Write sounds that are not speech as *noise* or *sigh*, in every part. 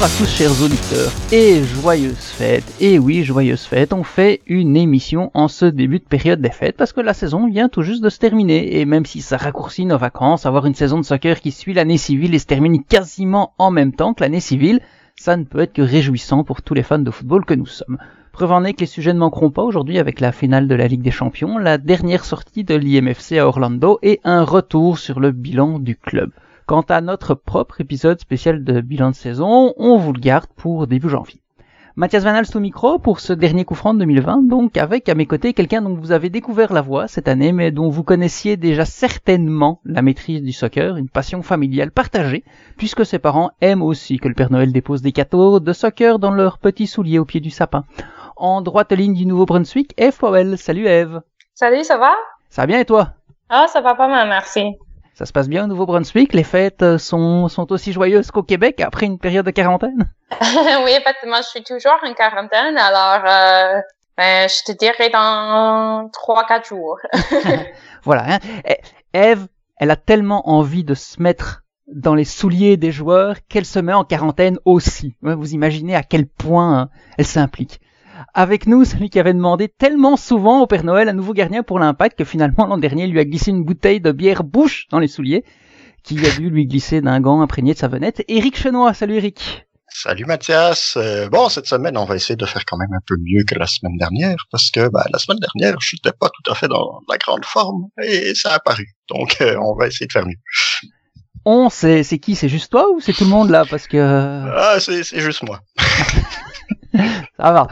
Bonjour à tous chers auditeurs et joyeuses fêtes. Et oui, joyeuses fêtes, on fait une émission en ce début de période des fêtes parce que la saison vient tout juste de se terminer et même si ça raccourcit nos vacances, avoir une saison de soccer qui suit l'année civile et se termine quasiment en même temps que l'année civile, ça ne peut être que réjouissant pour tous les fans de football que nous sommes. Preuve en est que les sujets ne manqueront pas aujourd'hui avec la finale de la Ligue des Champions, la dernière sortie de l'IMFC à Orlando et un retour sur le bilan du club. Quant à notre propre épisode spécial de bilan de saison, on vous le garde pour début janvier. Mathias Van Alst au micro pour ce dernier coup franc de 2020, donc avec à mes côtés quelqu'un dont vous avez découvert la voix cette année, mais dont vous connaissiez déjà certainement la maîtrise du soccer, une passion familiale partagée, puisque ses parents aiment aussi que le Père Noël dépose des cadeaux de soccer dans leurs petits souliers au pied du sapin. En droite ligne du Nouveau-Brunswick, Eve Powell. Salut Eve. Salut, ça va? Ça va bien et toi? Ah, ça va pas mal, merci. Ça se passe bien au Nouveau-Brunswick? Les fêtes euh, sont, sont aussi joyeuses qu'au Québec après une période de quarantaine? *laughs* *laughs* Oui, effectivement, je suis toujours en quarantaine, alors euh, ben, je te dirais dans 3-4 jours. *laughs* voilà. Hein. Eve, elle a tellement envie de se mettre dans les souliers des joueurs qu'elle se met en quarantaine aussi. Vous imaginez à quel point hein, elle s'implique avec nous *laughs* celui qui avait demandé tellement souvent au Père Noël un nouveau gardien pour l'impact que finalement l'an dernier il lui a glissé une bouteille de bière bouche dans les souliers, qui a dû lui glisser d'un gant imprégné de savonnette. Éric Chenois, salut Éric. Salut Mathias. Euh, bon, cette semaine, on va essayer de faire quand même un peu mieux que la semaine dernière, parce que bah, la semaine dernière, je n'étais pas tout à fait dans la grande forme, et ça a paru. Donc, euh, on va essayer de faire mieux. On, c'est qui? C'est juste toi ou c'est tout le monde là? Parce que... Ah, c'est juste moi. *laughs* Ça va.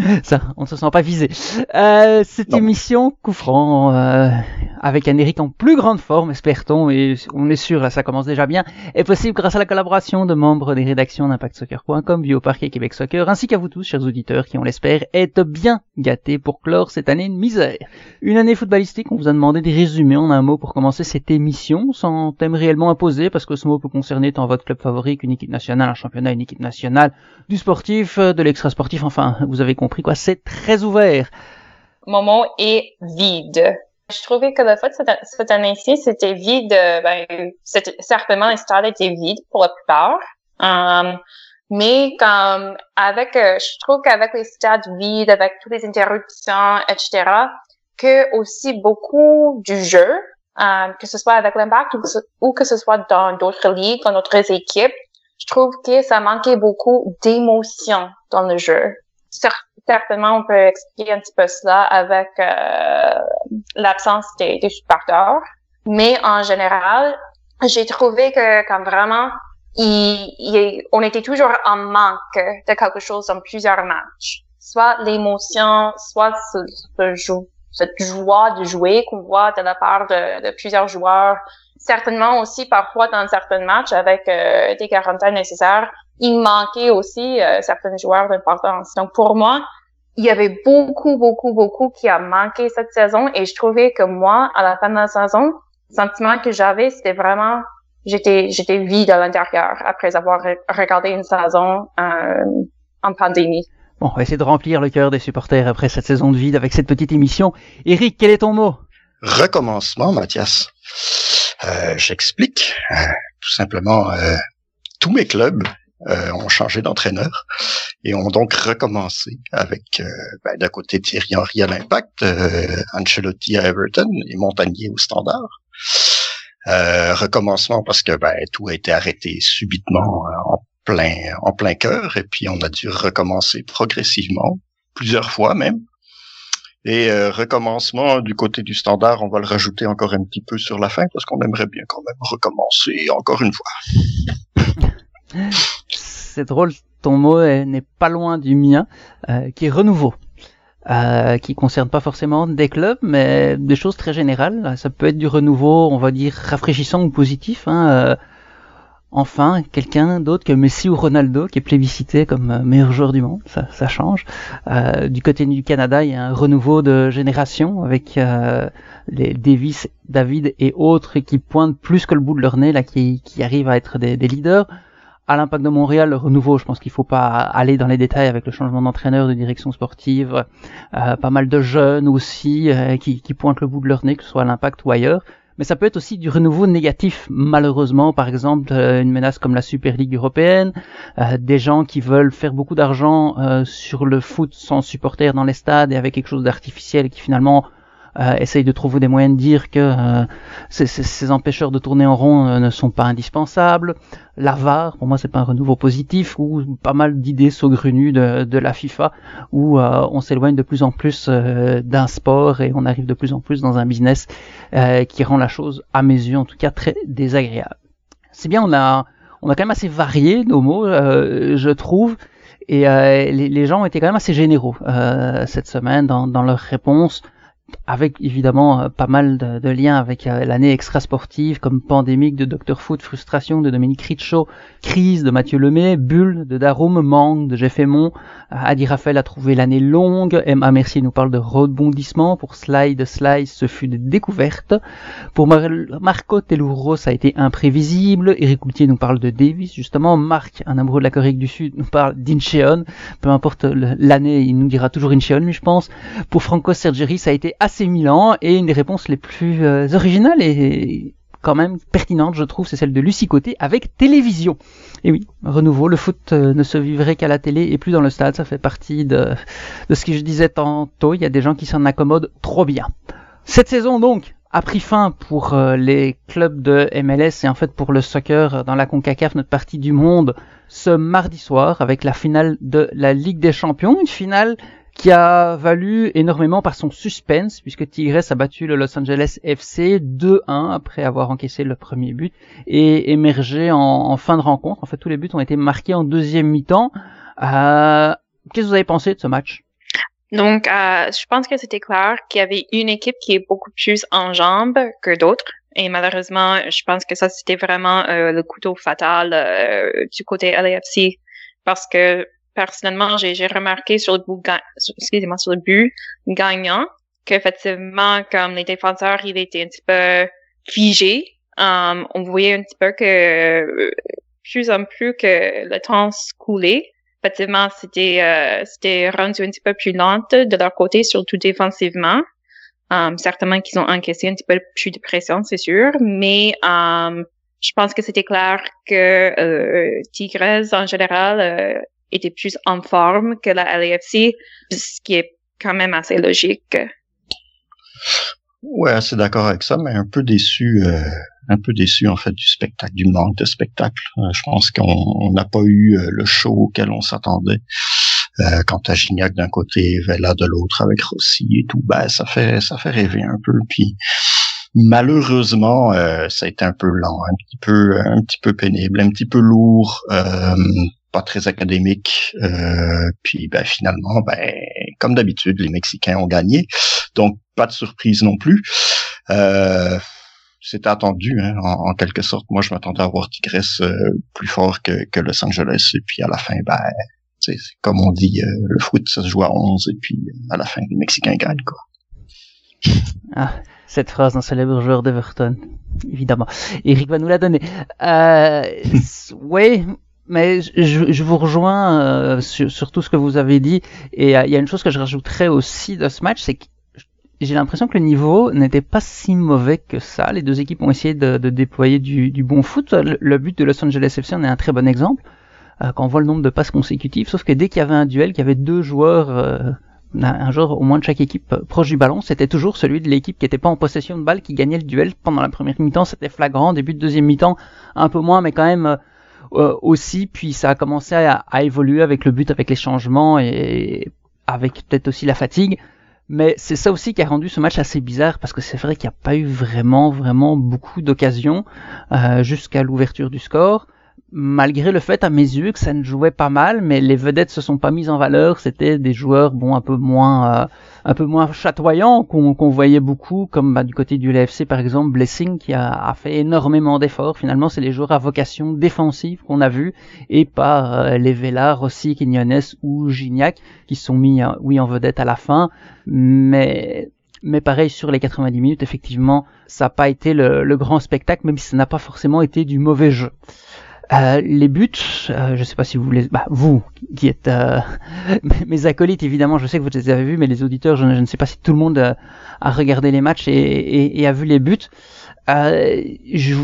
*laughs* Ça, on se sent pas visé. Euh, cette émission, coup franc, euh, avec un Eric en plus grande forme, espère-t-on, et on est sûr, là ça commence déjà bien, est possible grâce à la collaboration de membres des rédactions d'ImpactSoccer.com, Bioparc et Québec Soccer, ainsi qu'à vous tous, chers auditeurs, qui, on l'espère, êtes bien gâtés pour clore cette année de misère. Une année footballistique, on vous a demandé de résumer en un mot pour commencer cette émission, sans thème réellement imposé, parce que ce mot peut concerner tant votre club favori qu'une équipe nationale, un championnat, une équipe nationale, du sportif, de l'extra-sportif, enfin, vous avez compris c'est très ouvert. Mon mot est vide. Je trouvais que le fait cette, année-ci, c'était vide. Ben, certainement, les stades étaient vides pour la plupart. Um, mais comme avec, euh, je trouve qu'avec les stades vides, avec toutes les interruptions, etc., que aussi beaucoup du jeu, um, que ce soit avec l'impact ou, ou, que ce soit dans d'autres ligues, dans d'autres équipes, je trouve que ça manquait beaucoup d'émotion dans le jeu certainement, on peut expliquer un petit peu cela avec euh, l'absence des, des supporters. Mais en général, j'ai trouvé que comme vraiment, il, on était toujours en manque de quelque chose dans plusieurs matchs. Soit l'émotion, soit ce, ce cette joie de jouer qu'on voit de la part de, de, plusieurs joueurs. Certainement aussi parfois dans certains matchs avec euh, des quarantaines nécessaires, il manquait aussi euh, certains joueurs d'importance. Donc pour moi, il y avait beaucoup, beaucoup, beaucoup qui a manqué cette saison et je trouvais que moi, à la fin de la saison, le sentiment que j'avais, c'était vraiment, j'étais, j'étais vide à l'intérieur après avoir regardé une saison euh, en pandémie. Bon, on va essayer de remplir le cœur des supporters après cette saison de vide avec cette petite émission. Eric, quel est ton mot? Recommencement, Mathias. Euh, J'explique. Euh, tout simplement, euh, tous mes clubs euh, ont changé d'entraîneur et ont donc recommencé avec euh, ben, d'un côté Thierry Henry à l'Impact, euh, Ancelotti à Everton et Montagnier au Standard. recommencement parce que ben, tout a été arrêté subitement en plein en plein cœur et puis on a dû recommencer progressivement plusieurs fois même. Et recommencement du côté du standard, on va le rajouter encore un petit peu sur la fin parce qu'on aimerait bien quand même recommencer encore une fois. C'est drôle, ton mot n'est pas loin du mien, euh, qui est renouveau. Euh, qui concerne pas forcément des clubs, mais des choses très générales. Ça peut être du renouveau, on va dire rafraîchissant ou positif. Hein, euh, enfin, quelqu'un d'autre que Messi ou Ronaldo qui est plébiscité comme meilleur joueur du monde, ça, ça change. du côté du Canada, il y a un renouveau de génération avec les Davis, David et autres qui pointent plus que le bout de leur nez là, qui, qui arrivent à être des, des leaders à l'impact de Montréal, le renouveau, je pense qu'il faut pas aller dans les détails avec le changement d'entraîneur, de direction sportive, euh, pas mal de jeunes aussi euh, qui, pointent le bout de leur nez, que ce soit à l'impact ou ailleurs. mais ça peut être aussi du renouveau négatif, malheureusement, par exemple euh, une menace comme la Super League européenne, des gens qui veulent faire beaucoup d'argent sur le foot sans supporters dans les stades et avec quelque chose d'artificiel qui finalement euh, essaye de trouver des moyens de dire que euh, ces, ces, empêcheurs de tourner en rond euh, ne sont pas indispensables. La VAR, pour moi, c'est pas un renouveau positif, ou pas mal d'idées saugrenues de, de, la FIFA, où euh, on s'éloigne de plus en plus d'un sport et on arrive de plus en plus dans un business qui rend la chose, à mes yeux en tout cas, très désagréable. C'est bien, on a, on a quand même assez varié nos mots, je trouve. Et les, les, gens ont été quand même assez généraux cette semaine dans, dans leurs réponses avec évidemment euh, pas mal de, liens avec euh, l'année extra-sportive comme Pandémique de Dr Foot, Frustration de Dominique Richaud, Crise de Mathieu Lemay, Bulle de Darum, Manque de Jeff Aymon, Adi Raphaël a trouvé l'année longue, Emma Mercier nous parle de rebondissement, pour Slide Slice ce fut des découvertes, pour Marco Telouro ça a été imprévisible, Eric Coultier nous parle de Davis justement, Marc, un amoureux de la Corée du Sud, nous parle d'Incheon, peu importe l'année, il nous dira toujours Incheon lui je pense, pour Franco Sergeri ça a été assez Milan. Et une des réponses les plus euh, originales et quand même pertinente, je trouve, c'est celle de Lucie Côté avec télévision. Et oui, renouveau, le foot euh, ne se vivrait qu'à la télé et plus dans le stade, ça fait partie de, de ce que je disais tantôt, il y a des gens qui s'en accommodent trop bien. Cette saison donc a pris fin pour euh, les clubs de MLS et en fait pour le soccer dans la CONCACAF, notre partie du monde, ce mardi soir avec la finale de la Ligue des Champions, une finale qui a valu énormément par son suspense, puisque Tigres a battu le Los Angeles FC 2-1 après avoir encaissé le premier but et émergé en, fin de rencontre. En fait, tous les buts ont été marqués en deuxième mi-temps. Euh, Qu'est-ce que vous avez pensé de ce match? Donc, euh, je pense que c'était clair qu'il y avait une équipe qui est beaucoup plus en jambes que d'autres. Et malheureusement, je pense que ça, c'était vraiment euh, le couteau fatal euh, du côté LAFC. Parce que personnellement, j'ai remarqué sur le but, excusez-moi, sur le but gagnant, qu'effectivement, comme les défenseurs, il était un petit peu figé. Um, on voyait un petit peu que plus en plus que le temps se coulait. Effectivement, c'était euh, c'était rendu un petit peu plus lente de leur côté, surtout défensivement. Um, certainement qu'ils ont encaissé un petit peu plus de pression, c'est sûr, mais um, je pense que c'était clair que euh, Tigres en général euh, était plus en forme que la LAFC, ce qui est quand même assez logique. Ouais, assez d'accord avec ça, mais un peu déçu, euh, un peu déçu en fait du spectacle, du manque de spectacle. Euh, je pense qu'on n'a pas eu euh, le show auquel on s'attendait. quant à Gignac d'un côté, Vela de l'autre avec Rossi et tout, ben ça fait ça fait rêver un peu. Puis malheureusement, ça a été un peu lent, un petit peu un petit peu pénible, un petit peu lourd pas très académique. Euh, puis ben, finalement, ben, comme d'habitude, les Mexicains ont gagné. Donc pas de surprise non plus. Euh, C'était attendu, hein, en, quelque sorte. Moi, je m'attendais à voir Tigres euh, plus fort que, que Los Angeles. Et puis à la fin, ben, c'est comme on dit, euh, le foot, ça se joue à 11. Et puis à la fin, les Mexicains gagnent. Quoi. Ah, cette phrase d'un célèbre joueur d'Everton, évidemment. Eric va nous la donner. Euh, oui, mais je, je, vous rejoins euh, sur, sur, tout ce que vous avez dit. Et euh, il y a une chose que je rajouterais aussi de ce match, c'est que j'ai l'impression que le niveau n'était pas si mauvais que ça. Les deux équipes ont essayé de, de déployer du, du, bon foot. Le, but de Los Angeles FC en est un très bon exemple. Euh, quand on voit le nombre de passes consécutives, sauf que dès qu'il y avait un duel, qu'il y avait deux joueurs, euh, un joueur au moins de chaque équipe proche du ballon, c'était toujours celui de l'équipe qui n'était pas en possession de balle qui gagnait le duel pendant la première mi-temps. C'était flagrant. Début de deuxième mi-temps, un peu moins, mais quand même euh, aussi, puis ça a commencé à, évoluer avec le but, avec les changements et avec peut-être aussi la fatigue. Mais c'est ça aussi qui a rendu ce match assez bizarre parce que c'est vrai qu'il n'y a pas eu vraiment, vraiment beaucoup d'occasions euh, jusqu'à l'ouverture du score malgré le fait à mes yeux que ça ne jouait pas mal, mais les vedettes se sont pas mises en valeur. C'était des joueurs bon un peu moins euh, un peu moins chatoyants qu'on voyait beaucoup, comme bah, du côté du LFC par exemple, Blessing qui a, a fait énormément d'efforts. Finalement, c'est les joueurs à vocation défensive qu'on a vu et pas euh, les Vela, Rossi, Quignones ou Gignac qui sont mis euh, oui en vedette à la fin, mais mais pareil sur les 90 minutes, effectivement, ça n'a pas été le, le grand spectacle, même si ça n'a pas forcément été du mauvais jeu. Euh, les buts, euh, je sais pas si vous les, bah, vous qui êtes euh, *laughs* mes acolytes évidemment, je sais que vous les avez vus, mais les auditeurs, je, ne sais pas si tout le monde a, regardé les matchs et, a vu les buts. je,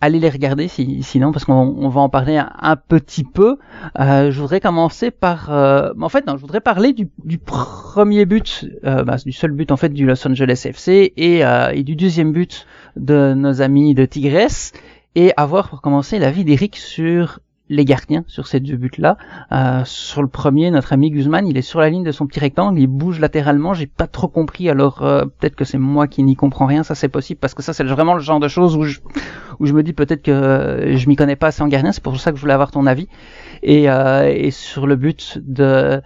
allez les regarder si, sinon parce qu'on va en parler un, petit peu. je voudrais commencer par, en fait non, je voudrais parler du, premier but, bah, du seul but en fait du Los Angeles FC et, et du deuxième but de nos amis de Tigres et avoir pour commencer l'avis d'Eric sur les gardiens sur ces deux buts-là. Euh, sur le premier, notre ami Guzman, il est sur la ligne de son petit rectangle, il bouge latéralement. J'ai pas trop compris. Alors euh, peut-être que c'est moi qui n'y comprends rien. Ça c'est possible parce que ça c'est vraiment le genre de choses où je où je me dis peut-être que euh, je m'y connais pas assez en gardien. C'est pour ça que je voulais avoir ton avis. Et, euh, et sur le but de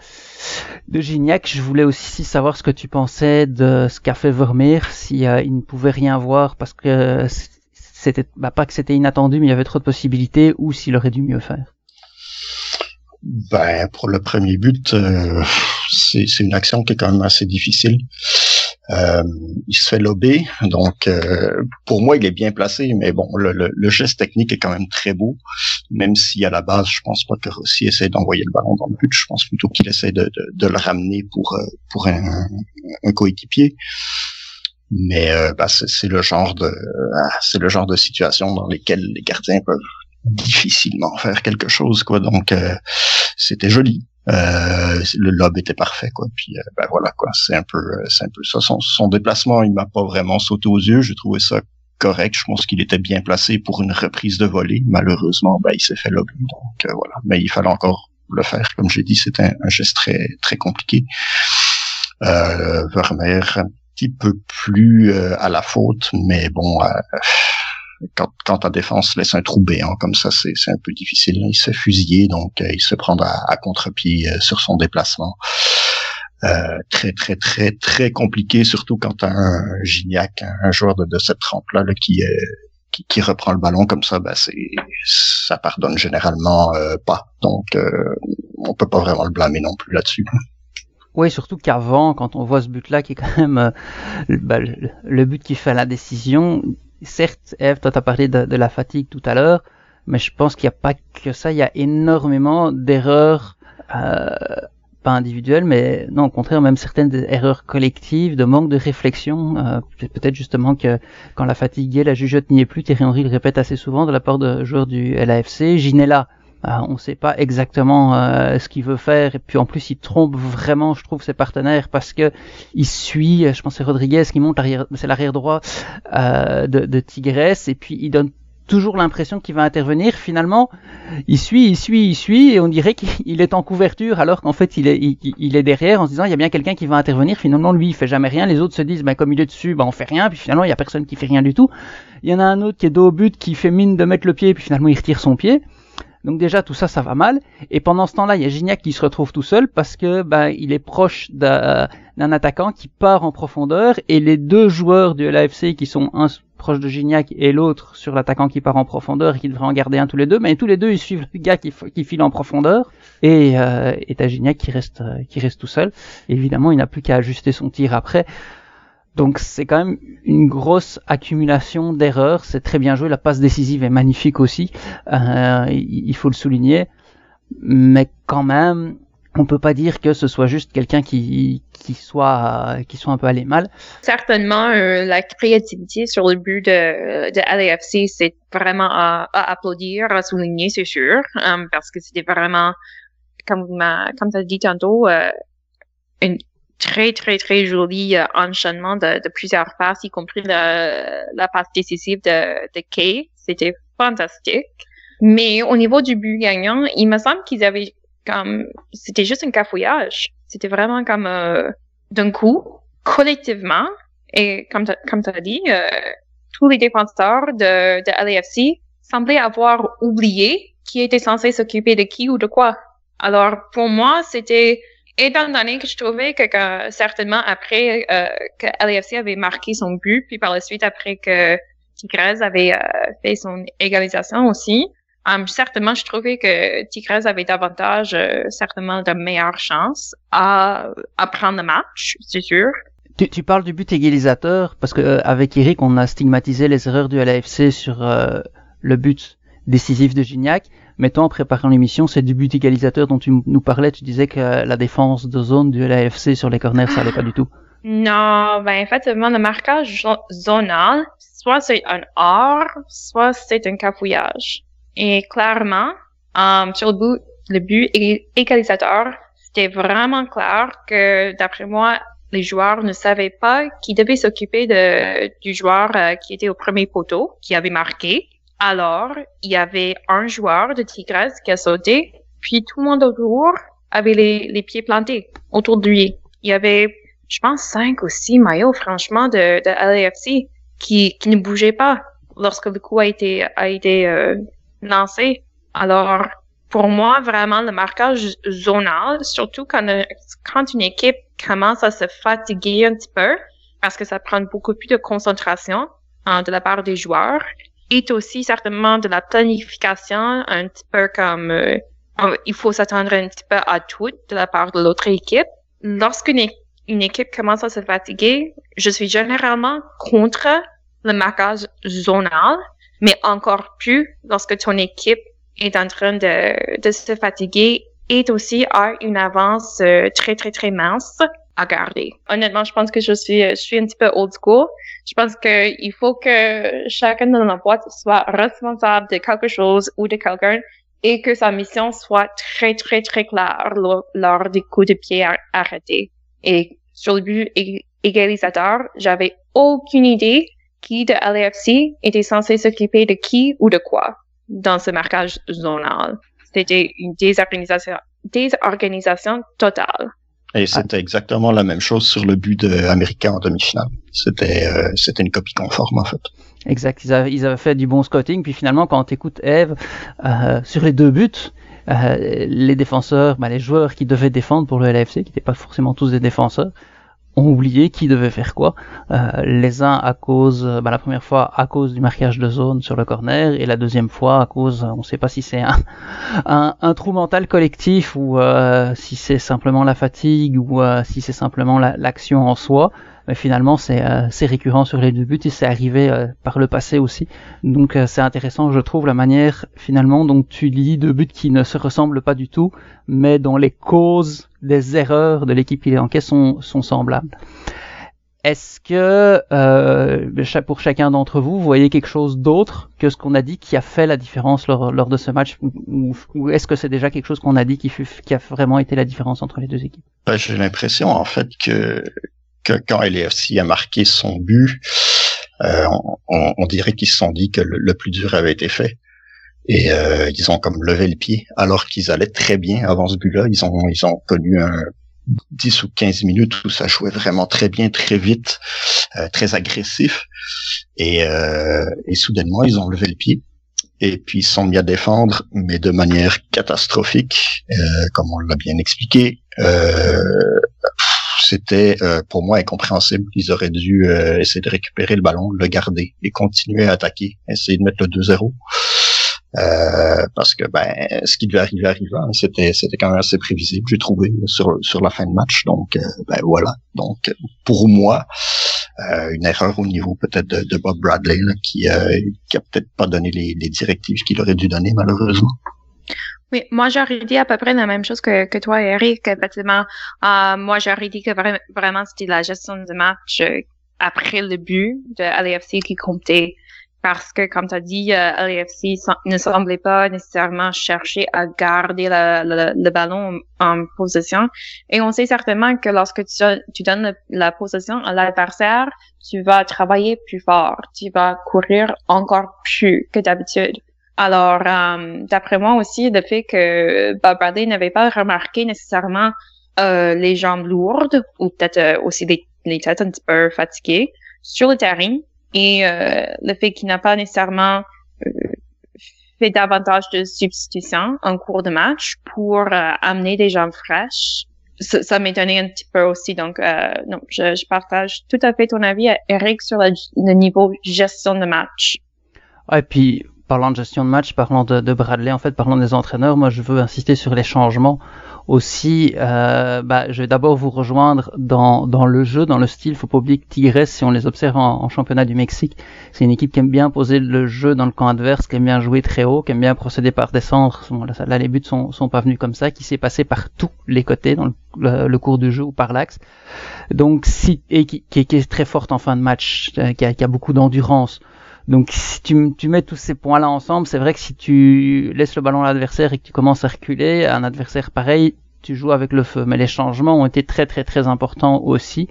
de Gignac, je voulais aussi savoir ce que tu pensais de ce qu'a fait Vermeer, si il ne pouvait rien voir parce que bah, pas que c'était inattendu, mais il y avait trop de possibilités, ou s'il aurait dû mieux faire. Ben pour le premier but, euh, c'est une action qui est quand même assez difficile. Euh, il se fait lober, donc euh, pour moi il est bien placé, mais bon le, geste technique est quand même très beau, même si à la base je pense pas que Rossi essaie d'envoyer le ballon dans le but, je pense plutôt qu'il essaie de, le ramener pour pour un coéquipier mais euh, bah, c'est le genre de ah, c'est le genre de situation dans lesquelles les gardiens peuvent difficilement faire quelque chose quoi. Donc euh, c'était joli. Euh, le lob était parfait quoi. Puis ben voilà quoi. C'est un peu c'est un peu ça. Son, son déplacement il m'a pas vraiment sauté aux yeux. J'ai trouvé ça correct. Je pense qu'il était bien placé pour une reprise de volée. Malheureusement ben il s'est fait lober donc voilà. Mais il fallait encore le faire. Comme j'ai dit c'était un, un, geste très très compliqué. Euh, Vermeer peu plus euh, à la faute, mais bon, euh, quand, quand ta défense laisse un trou béant comme ça, c'est, un peu difficile. Il se fusiller, donc euh, il se prend à, contre-pied sur son déplacement. très très très très compliqué, surtout quand un Gignac, un, joueur de, cette trempe-là qui, qui, reprend le ballon comme ça, ben ça pardonne généralement pas. Donc on peut pas vraiment le blâmer non plus là-dessus. Oui, surtout qu'avant, quand on voit ce but-là, qui est quand même euh, bah, le, but qui fait la décision, certes, Eve, toi, tu as parlé de, la fatigue tout à l'heure, mais je pense qu'il n'y a pas que ça, il y a énormément d'erreurs, euh, pas individuelles, mais non, au contraire, même certaines erreurs collectives, de manque de réflexion. Euh, peut-être justement que quand la fatigue est, la jugeote n'y est plus, Thierry Henry le répète assez souvent de la part de joueurs du LAFC. Ginella, on ne sait pas exactement euh, ce qu'il veut faire. Et puis en plus il trompe vraiment je trouve ses partenaires parce que il suit je pense c'est Rodriguez qui monte arrière c'est l'arrière droit euh, de, de Tigresse. Et puis il donne toujours l'impression qu'il va intervenir. Finalement il suit il suit il suit et on dirait qu'il est en couverture alors qu'en fait il est il, est derrière en se disant il y a bien quelqu'un qui va intervenir. Finalement lui il fait jamais rien. Les autres se disent ben comme il est dessus ben on fait rien. Puis finalement il y a personne qui fait rien du tout. Il y en a un autre qui est dos au but qui fait mine de mettre le pied puis finalement il retire son pied donc déjà tout ça, ça va mal. Et pendant ce temps-là, il y a Gignac qui se retrouve tout seul parce que ben, il est proche d'un attaquant qui part en profondeur et les deux joueurs du LAFC qui sont un proche de Gignac et l'autre sur l'attaquant qui part en profondeur et qui devrait en garder un tous les deux, mais tous les deux ils suivent le gars qui, qui file en profondeur et, euh, et t'as Gignac qui reste qui reste tout seul. évidemment, il n'a plus qu'à ajuster son tir après. Donc c'est quand même une grosse accumulation d'erreurs. C'est très bien joué. La passe décisive est magnifique aussi. Euh, il faut le souligner. Mais quand même, on peut pas dire que ce soit juste quelqu'un qui qui soit qui soit un peu allé mal. Certainement, euh, la créativité sur le but de, de LAFC, c'est vraiment à, applaudir, à souligner, c'est sûr, euh, parce que c'était vraiment, comme comme tu as dit tantôt, euh, une très, très, très joli euh, enchaînement de, plusieurs passes, y compris la, la passe décisive de, de Kay. C'était fantastique. Mais au niveau du but gagnant, il me semble qu'ils avaient comme... C'était juste un cafouillage. C'était vraiment comme euh, d'un coup, collectivement, et comme tu as dit, euh, tous les défenseurs de, de LAFC semblaient avoir oublié qui était censé s'occuper de qui ou de quoi. Alors, pour moi, c'était étant donné que je trouvais que, certainement après euh, que LAFC avait marqué son but, puis par la suite après que Tigres avait euh, fait son égalisation aussi, um, certainement je trouvais que Tigres avait davantage, euh, certainement de meilleures chances à, à prendre le match, c'est sûr. Tu, tu, parles du but égalisateur parce que avec Eric on a stigmatisé les erreurs du LAFC sur le but décisif de Gignac. Mettons, en préparant l'émission, c'est du but égalisateur dont tu nous parlais. Tu disais que la défense de zone du LAFC sur les corners, ça allait pas du tout. *sighs* Non, ben effectivement, le marquage zonal, soit c'est un art, soit c'est un cafouillage. Et clairement, um, sur le but, le but égalisateur, c'était vraiment clair que, d'après moi, les joueurs ne savaient pas qui devait s'occuper de, du joueur euh, qui était au premier poteau, qui avait marqué. Alors, il y avait un joueur de Tigresse qui a sauté, puis tout le monde autour avait les, les pieds plantés autour de lui. Il y avait, je pense, cinq ou six maillots, franchement, de, de LAFC qui, qui ne bougeaient pas lorsque le coup a été, a été euh, lancé. Alors, pour moi, vraiment, le marquage zonal, surtout quand, quand une équipe commence à se fatiguer un petit peu, parce que ça prend beaucoup plus de concentration hein, de la part des joueurs, est aussi certainement de la planification, un petit peu comme euh, il faut s'attendre un petit peu à tout de la part de l'autre équipe. Lorsqu'une une équipe commence à se fatiguer, je suis généralement contre le marquage zonal, mais encore plus lorsque ton équipe est en train de, de se fatiguer et aussi a une avance euh, très, très, très mince Honnêtement, je pense que je suis, je suis un petit peu old school. Je pense qu'il faut que chacun dans la boîte soit responsable de quelque chose ou de quelqu'un et que sa mission soit très, très, très claire lors, des coups de pied arrêtés. Et sur le but égalisateur, j'avais aucune idée qui de LAFC était censé s'occuper de qui ou de quoi dans ce marquage zonal. C'était une désorganisation, désorganisation totale. Et c'était exactement la même chose sur le but de américain en demi-finale. C'était euh, c'était une copie conforme en fait. Exact. Ils avaient, ils avaient fait du bon scouting, puis finalement quand tu écoutes Eve euh, sur les deux buts, euh, les défenseurs, bah, les joueurs qui devaient défendre pour le LFC, qui n'étaient pas forcément tous des défenseurs, ont oublié qui devait faire quoi. Euh, les uns à cause, bah, la première fois à cause du marquage de zone sur le corner et la deuxième fois à cause, on ne sait pas si c'est un, *laughs* un, un, trou mental collectif ou euh, si c'est simplement la fatigue ou euh, si c'est simplement l'action en soi mais finalement c'est euh, récurrent sur les deux buts et c'est arrivé euh, par le passé aussi. Donc euh, c'est intéressant, je trouve, la manière finalement dont tu lis deux buts qui ne se ressemblent pas du tout, mais dont les causes des erreurs de l'équipe qui les enquête sont, sont semblables. Est-ce que euh, pour chacun d'entre vous, vous voyez quelque chose d'autre que ce qu'on a dit qui a fait la différence lors, lors de ce match Ou, ou est-ce que c'est déjà quelque chose qu'on a dit qui, fut, qui a vraiment été la différence entre les deux équipes? Ben, J'ai l'impression en fait que que quand LAFC a marqué son but, euh, on, on, dirait qu'ils se sont dit que le, plus dur avait été fait. Et euh, ils ont comme levé le pied, alors qu'ils allaient très bien avant ce but-là. Ils ont, ils ont connu un 10 ou 15 minutes où ça jouait vraiment très bien, très vite, euh, très agressif. Et, euh, et soudainement, ils ont levé le pied. Et puis ils sont mis à défendre, mais de manière catastrophique, euh, comme on l'a bien expliqué. Euh, c'était euh, pour moi incompréhensible. Ils auraient dû euh, essayer de récupérer le ballon, le garder et continuer à attaquer, essayer de mettre le 2-0. Euh, parce que ben ce qui devait arriver arriva, c'était c'était quand même assez prévisible, j'ai trouvé sur sur la fin de match. Donc ben voilà. Donc pour moi, une erreur au niveau peut-être de, Bob Bradley qui qui a peut-être pas donné les, les directives qu'il aurait dû donner malheureusement. Oui, moi j'aurais dit à peu près la même chose que, que toi, Eric. Effectivement, euh, moi j'aurais dit que vraiment c'était la gestion du match après le but de LAFC qui comptait. Parce que, comme tu as dit, euh, LAFC ne semblait pas nécessairement chercher à garder le, ballon en position. Et on sait certainement que lorsque tu, tu donnes la position à l'adversaire, tu vas travailler plus fort, tu vas courir encore plus que d'habitude. Alors, euh, d'après moi aussi, le fait que Bob Bradley n'avait pas remarqué nécessairement euh, les jambes lourdes ou peut-être euh, aussi les, têtes un petit peu fatiguées sur le terrain et le fait qu'il n'a pas nécessairement fait davantage de substitutions en cours de match pour amener des jambes fraîches. Ça, m'étonnait un petit peu aussi. Donc, non, je, partage tout à fait ton avis, Eric, sur le, niveau gestion de match. Et puis, parlant de gestion de match, parlant de, de, Bradley, en fait, parlant des entraîneurs, moi je veux insister sur les changements aussi. Euh, bah, je vais d'abord vous rejoindre dans, dans le jeu, dans le style. Faut pas oublier que Tigres, si on les observe en, championnat du Mexique, c'est une équipe qui aime bien poser le jeu dans le camp adverse, qui aime bien jouer très haut, qui aime bien procéder par descendre. là, là, les buts sont, sont pas venus comme ça, qui s'est passé par tous les côtés dans le, cours du jeu ou par l'axe. Donc, si et qui, qui, est très forte en fin de match, euh, qui a, qui a beaucoup d'endurance. Donc si tu, tu mets tous ces points-là ensemble, c'est vrai que si tu laisses le ballon à l'adversaire et que tu commences à reculer, un adversaire pareil, tu joues avec le feu. Mais les changements ont été très très très importants aussi.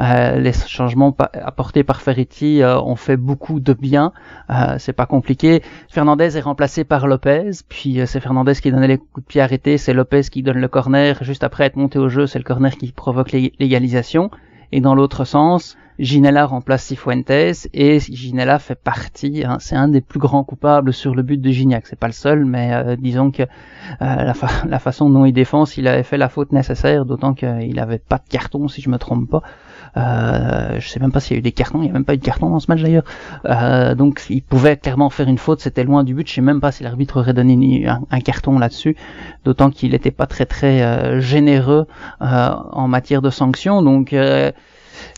Euh, les changements apportés par Ferretti euh, ont fait beaucoup de bien. Euh, c'est pas compliqué. Fernandez est remplacé par Lopez, puis euh, c'est Fernandez qui donnait les coups de pied arrêtés, c'est Lopez qui donne le corner. Juste après être monté au jeu, c'est le corner qui provoque l'égalisation. Et dans l'autre sens, Ginella remplace Cifuentes et Ginella fait partie, hein, c'est un des plus grands coupables sur le but de Gignac. C'est pas le seul, mais euh, disons que euh, la, la, façon dont il défend, il avait fait la faute nécessaire, d'autant qu'il avait pas de carton, si je me trompe pas. Euh, je sais même pas s'il y a eu des cartons, il n'y a même pas eu de carton dans ce match d'ailleurs. Euh, donc il pouvait clairement faire une faute, c'était loin du but. Je sais même pas si l'arbitre aurait donné un, carton là-dessus, d'autant qu'il n'était pas très très euh, généreux en matière de sanctions. Donc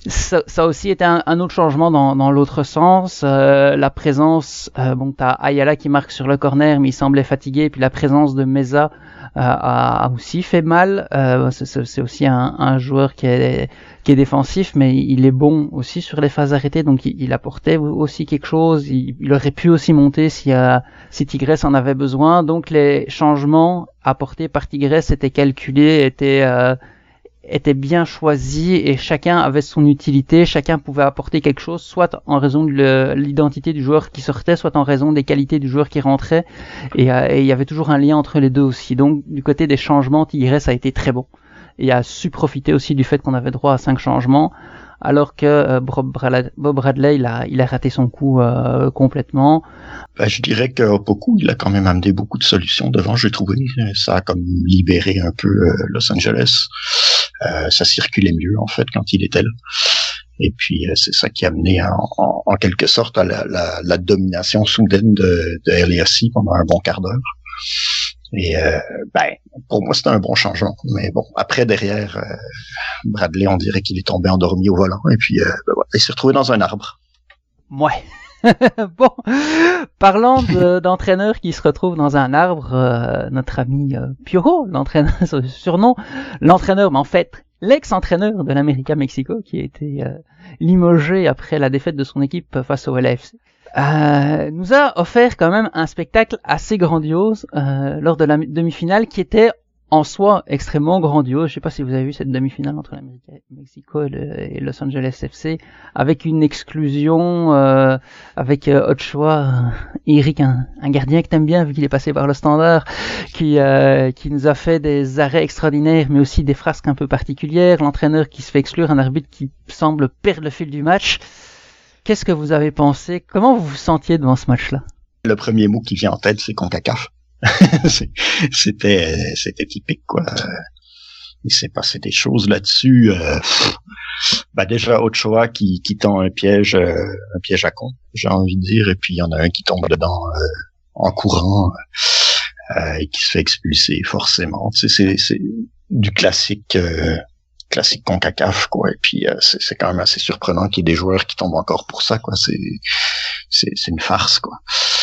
ça, ça aussi été un, un, autre changement dans, dans l'autre sens. Euh, la présence, euh, bon, t'as Ayala qui marque sur le corner, mais il semblait fatigué. Puis la présence de Meza euh, a, aussi fait mal. Euh, c'est aussi un, un, joueur qui est, qui est défensif, mais il est bon aussi sur les phases arrêtées. Donc il, il apportait aussi quelque chose. Il, il aurait pu aussi monter si, euh, si en avait besoin. Donc les changements apportés par Tigresse étaient calculés, étaient était bien choisi et chacun avait son utilité, chacun pouvait apporter quelque chose, soit en raison de l'identité du joueur qui sortait, soit en raison des qualités du joueur qui rentrait, euh, et, il y avait toujours un lien entre les deux aussi. Donc du côté des changements, Tigres a été très bon et a su profiter aussi du fait qu'on avait droit à cinq changements alors que euh, Bob, Bradley, il a, il a raté son coup euh, complètement. Ben, je dirais que beaucoup, il a quand même amené beaucoup de solutions devant, j'ai trouvé. Ça a comme libéré un peu Los Angeles. Ça circulait mieux, en fait, quand il était là. Et puis, c'est ça qui a amené en, en, quelque sorte à la, la, la domination soudaine de, de pendant un bon quart d'heure. Et euh, ben, pour moi, c'était un bon changement. Mais bon, après, derrière, euh, Bradley, on dirait qu'il est tombé endormi au volant. Et puis, euh, ben voilà, il s'est retrouvé dans un arbre. Ouais. *laughs* bon, parlant d'entraîneurs qui se retrouvent dans un arbre, notre ami Pioro, l'entraîneur, *laughs* surnom, l'entraîneur, mais en fait, l'ex-entraîneur de l'América Mexico, qui a été limogé après la défaite de son équipe face au LAFC. Euh, nous a offert quand même un spectacle assez grandiose euh, lors de la demi-finale qui était en soi extrêmement grandiose. Je sais pas si vous avez vu cette demi-finale entre Mexico et, Los Angeles FC, avec une exclusion, euh, avec euh, Ochoa, Eric, un, un, gardien que t'aimes bien vu qu'il est passé par le Standard, qui euh, qui nous a fait des arrêts extraordinaires, mais aussi des frasques un peu particulières. L'entraîneur qui se fait exclure, un arbitre qui semble perdre le fil du match. Qu'est-ce que vous avez pensé? Comment vous vous sentiez devant ce match-là? Le premier mot qui vient en tête, c'est CONCACAF. *laughs* c'était c'était typique quoi. Il s'est passé des choses là-dessus. Euh, bah déjà Ochoa qui, qui tend un piège euh, un piège à con, j'ai envie de dire, et puis il y en a un qui tombe dedans euh, en courant et qui se fait expulser forcément. C'est c'est du classique classique Concacaf quoi et puis euh, c'est quand même assez surprenant qu'il y ait des joueurs qui tombent encore pour ça quoi c'est c'est une farce quoi euh,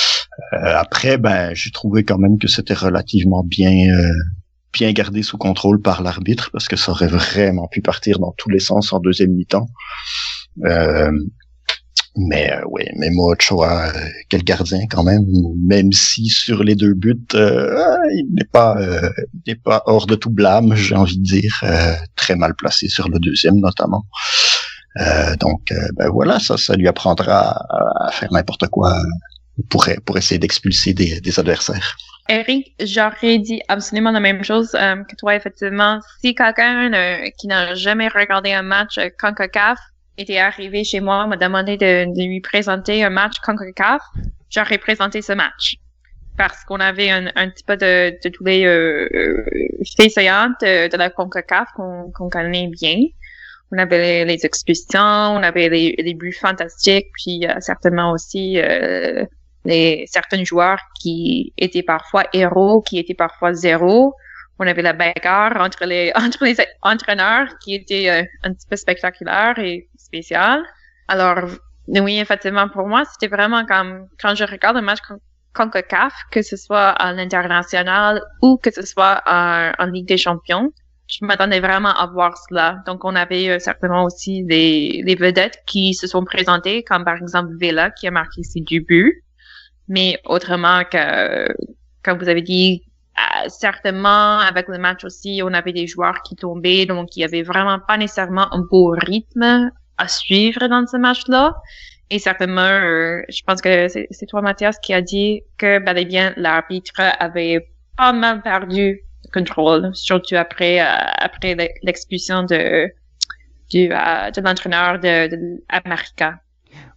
après ben j'ai trouvé quand même que c'était relativement bien euh, bien gardé sous contrôle par l'arbitre parce que ça aurait vraiment pu partir dans tous les sens en deuxième mi-temps mais euh, oui, mais moi, Ochoa, euh, quel gardien quand même, même si sur les deux buts, euh, il n'est pas, euh, il n'est pas hors de tout blâme, j'ai envie de dire, très mal placé sur le deuxième notamment. donc, ben voilà, ça, ça lui apprendra à, faire n'importe quoi pour, essayer d'expulser des, adversaires. Eric, j'aurais dit absolument la même chose que toi, effectivement. Si quelqu'un qui n'a jamais regardé un match CONCACAF était arrivé chez moi, m'a demandé de, lui présenter un match CONCACAF, j'aurais présenté ce match. Parce qu'on avait un, petit peu de, de tous les euh, euh faits saillantes de, la CONCACAF qu'on connaît bien. On avait les, expulsions, on avait les, les buts fantastiques, puis euh, certainement aussi euh, les certains joueurs qui étaient parfois héros, qui étaient parfois zéro. On avait la bagarre entre les *laughs* entre les entraîneurs qui était euh, un petit peu spectaculaire et spécial. Alors oui, effectivement, pour moi, c'était vraiment comme quand je regarde un match CONCACAF, que ce soit à l'international ou que ce soit en, Ligue des Champions, je m'attendais vraiment à voir cela. Donc, on avait euh, certainement aussi des, des vedettes qui se sont présentées, comme par exemple Vela, qui a marqué ses débuts. Mais autrement que, comme vous avez dit, euh, certainement, avec le match aussi, on avait des joueurs qui tombaient, donc il y avait vraiment pas nécessairement un beau rythme à suivre dans ce match-là. Et certainement, euh, je pense que c'est toi, Mathias, qui a dit que, bel et bien, l'arbitre avait pas mal perdu le contrôle, surtout après, euh, après l'expulsion de, du, de l'entraîneur de, de America.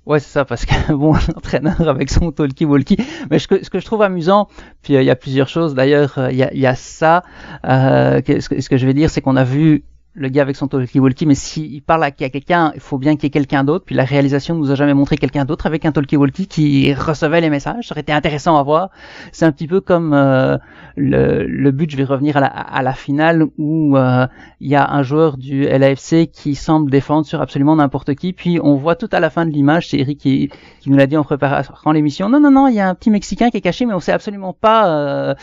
Ouais, c'est ça, parce que *laughs* bon, l'entraîneur avec son talkie-walkie. Mais ce que, je trouve amusant, puis il y a plusieurs choses. D'ailleurs, il y a, y a ça. Euh, que, ce que je vais dire, c'est qu'on a vu le gars avec son talkie-walkie, mais s'il parle à, quelqu'un, il faut bien qu'il y ait quelqu'un d'autre. Puis la réalisation nous a jamais montré quelqu'un d'autre avec un talkie-walkie qui recevait les messages. Ça aurait été intéressant à voir. C'est un petit peu comme euh, le, le, but, je vais revenir à la, à la finale, où euh, il y a un joueur du LAFC qui semble défendre sur absolument n'importe qui. Puis on voit tout à la fin de l'image, c'est Eric qui, qui nous l'a dit en préparant l'émission, non, non, non, il y a un petit Mexicain qui est caché, mais on sait absolument pas... Euh,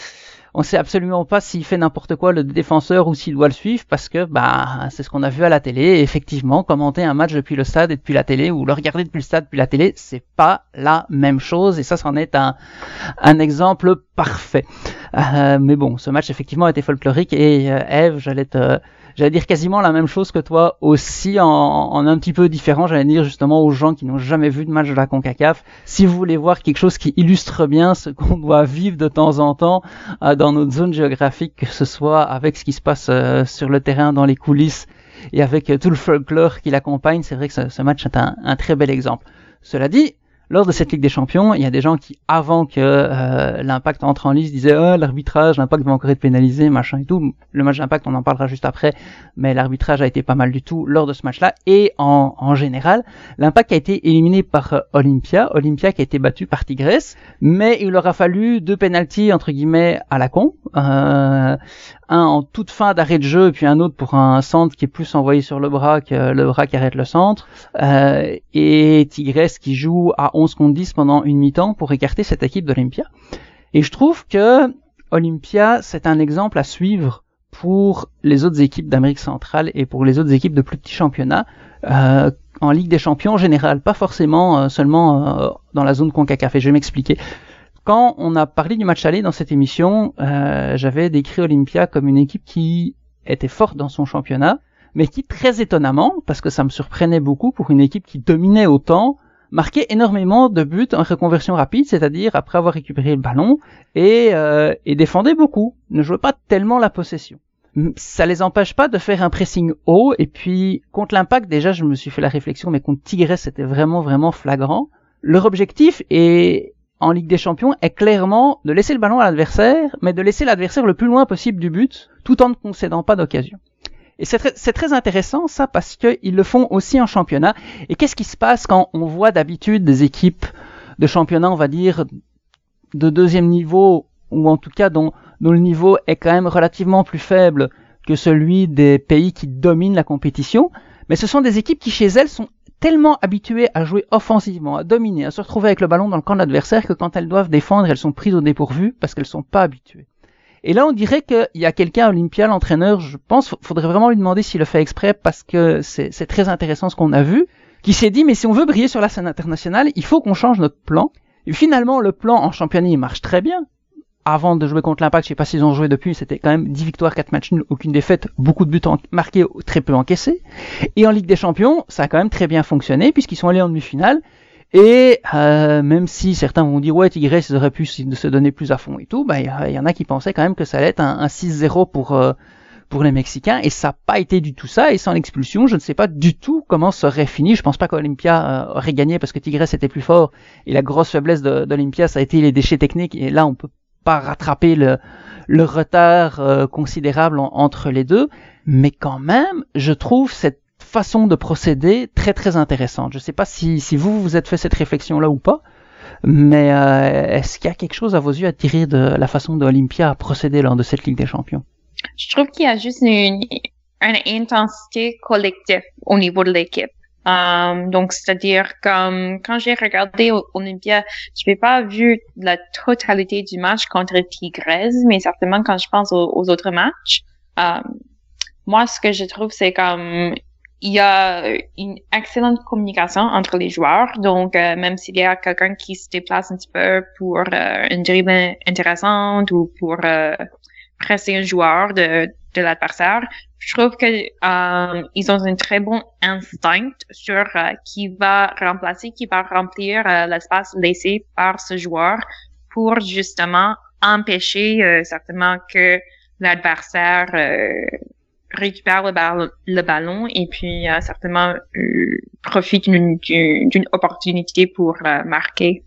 on sait absolument pas s'il fait n'importe quoi le défenseur ou s'il doit le suivre parce que bah c'est ce qu'on a vu à la télé. Et effectivement, commenter un match depuis le stade et depuis la télé ou le regarder depuis le stade depuis la télé, c'est pas la même chose et ça c'en est un, un exemple parfait. Euh, mais bon, ce match effectivement était folklorique et euh, Eve, j'allais te j'allais dire quasiment la même chose que toi aussi en, en un petit peu différent. J'allais dire justement aux gens qui n'ont jamais vu de match de la CONCACAF, si vous voulez voir quelque chose qui illustre bien ce qu'on *laughs* doit vivre de temps en temps euh, dans notre zone géographique, que ce soit avec ce qui se passe euh, sur le terrain, dans les coulisses et avec euh, tout le folklore qui l'accompagne, c'est vrai que ce, ce match est un, un très bel exemple. Cela dit, lors de cette Ligue des Champions, il y a des gens qui, avant que euh, l'impact entre en liste, disaient oh, l'arbitrage, l'impact va encore être pénalisé, machin et tout. Le match d'impact, on en parlera juste après, mais l'arbitrage a été pas mal du tout lors de ce match-là. Et en, général, l'impact a été éliminé par euh, Olympia, Olympia qui a été battu par Tigres, mais il aura fallu deux pénalties entre guillemets à la con. Euh, un en toute fin d'arrêt de jeu, puis un autre pour un centre qui est plus envoyé sur le bras que le bras qui arrête le centre. Euh, et Tigres qui joue à 11 contre 10 pendant une mi-temps pour écarter cette équipe d'Olympia. Et je trouve que Olympia, c'est un exemple à suivre pour les autres équipes d'Amérique centrale et pour les autres équipes de plus petits championnats euh, en Ligue des Champions en général, pas forcément euh, seulement dans la zone CONCACAF. Et je vais m'expliquer quand on a parlé du match aller dans cette émission, euh, j'avais décrit Olympia comme une équipe qui était forte dans son championnat, mais qui très étonnamment, parce que ça me surprenait beaucoup pour une équipe qui dominait autant, marquait énormément de buts en reconversion rapide, c'est-à-dire après avoir récupéré le ballon, et, euh, et défendait beaucoup, ne jouait pas tellement la possession. Ça les empêche pas de faire un pressing haut, et puis contre l'impact, déjà je me suis fait la réflexion, mais contre Tigres c'était vraiment vraiment flagrant. Leur objectif est, en Ligue des Champions est clairement de laisser le ballon à l'adversaire, mais de laisser l'adversaire le plus loin possible du but, tout en ne concédant pas d'occasion. Et c'est très, très, intéressant ça parce qu'ils le font aussi en championnat. Et qu'est-ce qui se passe quand on voit d'habitude des équipes de championnat, on va dire, de deuxième niveau, ou en tout cas dont, dont le niveau est quand même relativement plus faible que celui des pays qui dominent la compétition, mais ce sont des équipes qui chez elles sont tellement habituées à jouer offensivement, à dominer, à se retrouver avec le ballon dans le camp de l'adversaire que quand elles doivent défendre, elles sont prises au dépourvu parce qu'elles sont pas habituées. Et là, on dirait qu'il y a quelqu'un Olympia, l'entraîneur, je pense, faudrait vraiment lui demander s'il le fait exprès parce que c'est très intéressant ce qu'on a vu, qui s'est dit, mais si on veut briller sur la scène internationale, il faut qu'on change notre plan. Et finalement, le plan en championnat, il marche très bien avant de jouer contre l'Impact, je sais pas s'ils ont joué depuis, c'était quand même 10 victoires, 4 matchs nuls, aucune défaite, beaucoup de buts marqués, très peu encaissés. Et en Ligue des Champions, ça a quand même très bien fonctionné puisqu'ils sont allés en demi-finale. Et euh, même si certains vont dire ouais Tigres ils auraient pu se donner plus à fond et tout, bah il y, en a qui pensaient quand même que ça allait être un, 6-0 pour euh, pour les Mexicains et ça n'a pas été du tout ça et sans l'expulsion je ne sais pas du tout comment ça aurait fini. Je pense pas qu'Olympia euh, aurait gagné parce que Tigres était plus fort et la grosse faiblesse d'Olympia ça a été les déchets techniques et là on peut pas rattraper le, le retard euh, considérable entre les deux, mais quand même, je trouve cette façon de procéder très très intéressante. Je sais pas si, si vous vous êtes fait cette réflexion là ou pas, Mais est-ce qu'il y a quelque chose à vos yeux à tirer de la façon dont Olympia a procédé lors de cette Ligue des Champions? Je trouve qu'il y a juste une, une intensité collective au niveau de l'équipe. Um, donc, c'est-à-dire comme quand j'ai regardé Olympia, je n'ai pas vu la totalité du match contre Tigres, mais certainement quand je pense aux, autres matchs, um, moi, ce que je trouve, c'est comme il y a une excellente communication entre les joueurs. Donc, euh, même s'il y a quelqu'un qui se déplace un petit peu pour euh, une dribble intéressante ou pour euh, presser un joueur de, de l'adversaire, je trouve que euh, ils ont un très bon instinct sur euh, qui va remplacer, qui va remplir euh, l'espace laissé par ce joueur pour justement empêcher euh, certainement que l'adversaire récupère le, ballon et puis certainement profite d'une opportunité pour marquer.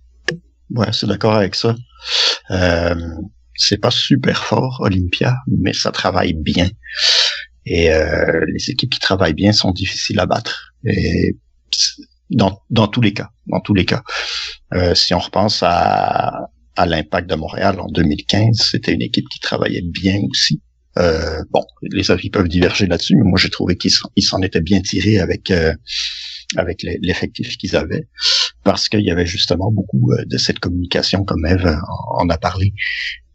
Ouais, c'est d'accord avec ça. C'est pas super fort Olympia, mais ça travaille bien. Et euh, les équipes qui travaillent bien sont difficiles à battre. Et dans, dans tous les cas, dans tous les cas. Euh, si on repense à, à l'impact de Montréal en 2015, c'était une équipe qui travaillait bien aussi. Euh, bon, les avis peuvent diverger là-dessus, mais moi j'ai trouvé qu'ils s'en étaient bien tirés avec euh, avec l'effectif qu'ils avaient, parce qu'il y avait justement beaucoup euh, de cette communication, comme Eve en a parlé.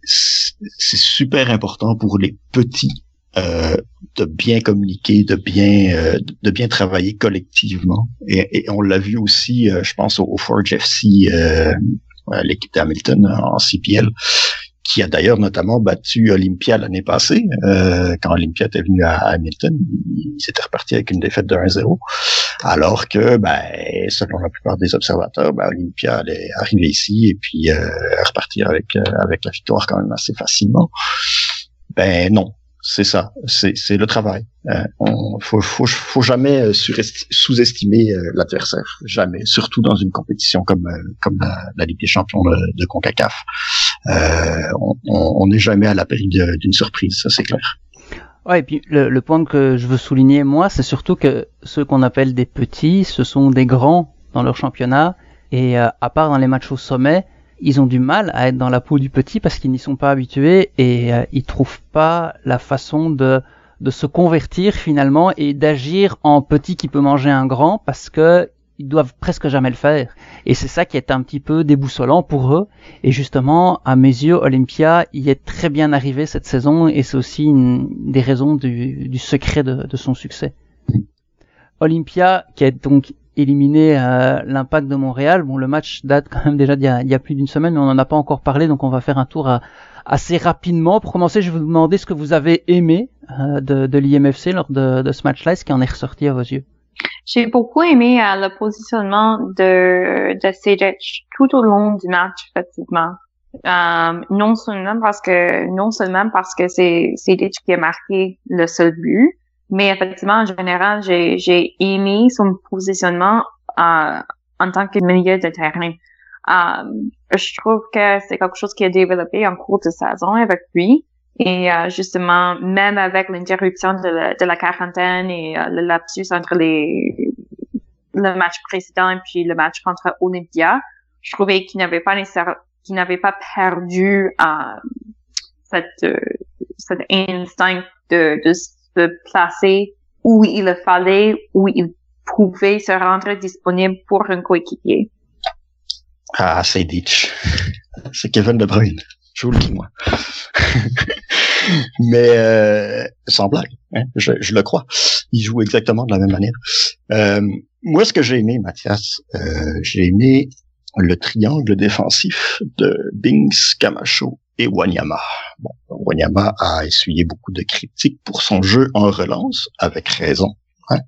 C'est super important pour les petits euh, de bien communiquer, de bien euh, de bien travailler collectivement. Et, et on l'a vu aussi, euh, je pense au, Forge FC, l'équipe d'Hamilton en CPL, qui a d'ailleurs notamment battu Olympia l'année passée. quand Olympia était venu à Hamilton, il s'était reparti avec une défaite de 1-0. Alors que, ben, selon la plupart des observateurs, ben, Olympia allait arriver ici et puis repartir avec avec la victoire quand même assez facilement. Ben non, c'est ça, c'est le travail. Euh, on faut, faut, faut jamais euh, sous-estimer euh, l'adversaire, jamais, surtout dans une compétition comme euh, comme la, Ligue des Champions de Concacaf. On n'est jamais à la péril d'une surprise, ça c'est clair. Ouais, et puis le, le, point que je veux souligner moi, c'est surtout que ceux qu'on appelle des petits, ce sont des grands dans leur championnat, et à part dans les matchs au sommet, ils ont du mal à être dans la peau du petit parce qu'ils n'y sont pas habitués et euh, ils trouvent pas la façon de de se convertir finalement et d'agir en petit qui peut manger un grand parce que ils doivent presque jamais le faire. Et c'est ça qui est un petit peu déboussolant pour eux. Et justement, à mes yeux, Olympia y est très bien arrivé cette saison et c'est aussi une des raisons du, secret de, son succès. Olympia, qui est donc éliminé euh, l'impact de Montréal. Bon, le match date quand même déjà d'il y, a, plus d'une semaine, mais on n'en a pas encore parlé, donc on va faire un tour assez rapidement. Pour commencer, je vais vous demander ce que vous avez aimé euh, de, de l'IMFC lors de, de ce match-là, ce qui en est ressorti à vos yeux? J'ai beaucoup aimé le positionnement de, de Sedic tout au long du match, effectivement. non seulement parce que non seulement parce que c'est Sedic qui a marqué le seul but, mais effectivement, en général, j'ai, j'ai aimé son positionnement euh, en tant que milieu de terrain. Euh, je trouve que c'est quelque chose qui a développé en cours de saison avec lui. Et euh, justement, même avec l'interruption de la, quarantaine et euh, le lapsus entre les le match précédent et puis le match contre Olympia, je trouvais qu'il n'avait pas qu'il n'avait pas perdu euh, cette, cet instinct de, de se placer où il le fallait, où il pouvait se rendre disponible pour un coéquipier. Ah, c'est Ditch. C'est Kevin De Bruyne. Je vous le dis, moi. *laughs* Mais euh, sans blague, hein, je, je, le crois. Il joue exactement de la même manière. Euh, moi, ce que j'ai aimé, Mathias, euh, j'ai aimé le triangle défensif de Bings, Camacho et Wanyama. Bon, Wanyama a essuyé beaucoup de critiques pour son jeu en relance, avec raison. Hein?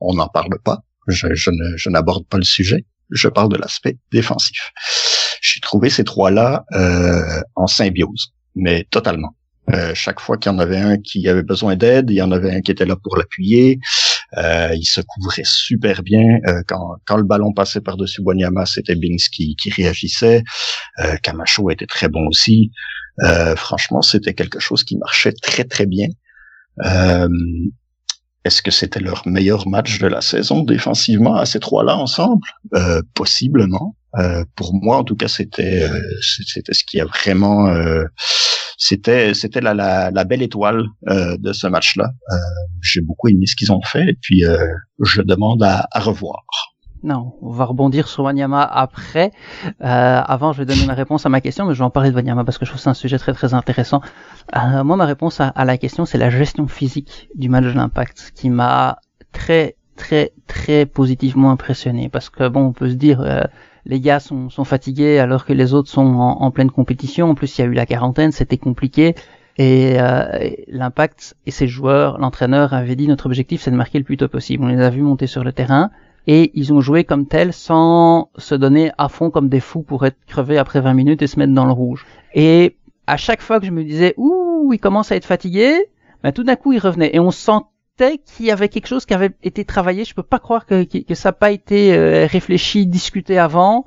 On n'en parle pas. Je, je n'aborde pas le sujet. Je parle de l'aspect défensif. J'ai trouvé ces trois-là euh, en symbiose, mais totalement. Euh, chaque fois qu'il y en avait un qui avait besoin d'aide, il y en avait un qui était là pour l'appuyer. Euh, il se couvrait super bien. Euh, quand, quand le ballon passait par-dessus Wanyama, c'était Bings qui, qui réagissait. Euh, Camacho était très bon aussi. Euh, franchement, c'était quelque chose qui marchait très très bien. Euh, est-ce que c'était leur meilleur match de la saison défensivement à ces trois-là ensemble? Possiblement. Euh, pour moi, en tout cas, c'était euh, c'était ce qui a vraiment c'était c'était la, la, la, belle étoile de ce match-là. J'ai beaucoup aimé ce qu'ils ont fait et puis je demande à, à revoir. Non, on va rebondir sur Wanyama après. Euh, avant, je vais donner ma réponse à ma question, mais je vais en parler de Wanyama parce que je trouve c'est un sujet très très intéressant. Euh, moi, ma réponse à, la question, c'est la gestion physique du match de l'Impact, qui m'a très très très positivement impressionné. Parce que bon, on peut se dire, euh, les gars sont, sont, fatigués alors que les autres sont en, pleine compétition. En plus, il y a eu la quarantaine, c'était compliqué. Et euh, l'impact et ses joueurs, l'entraîneur avait dit notre objectif c'est de marquer le plus tôt possible. On les a vus monter sur le terrain et ils ont joué comme tel sans se donner à fond comme des fous pour être crevés après 20 minutes et se mettre dans le rouge. Et à chaque fois que je me disais ouh, il commence à être fatigué, ben tout d'un coup il revenait et on sentait qu'il y avait quelque chose qui avait été travaillé. Je peux pas croire que, ça n'a pas été euh, réfléchi, discuté avant.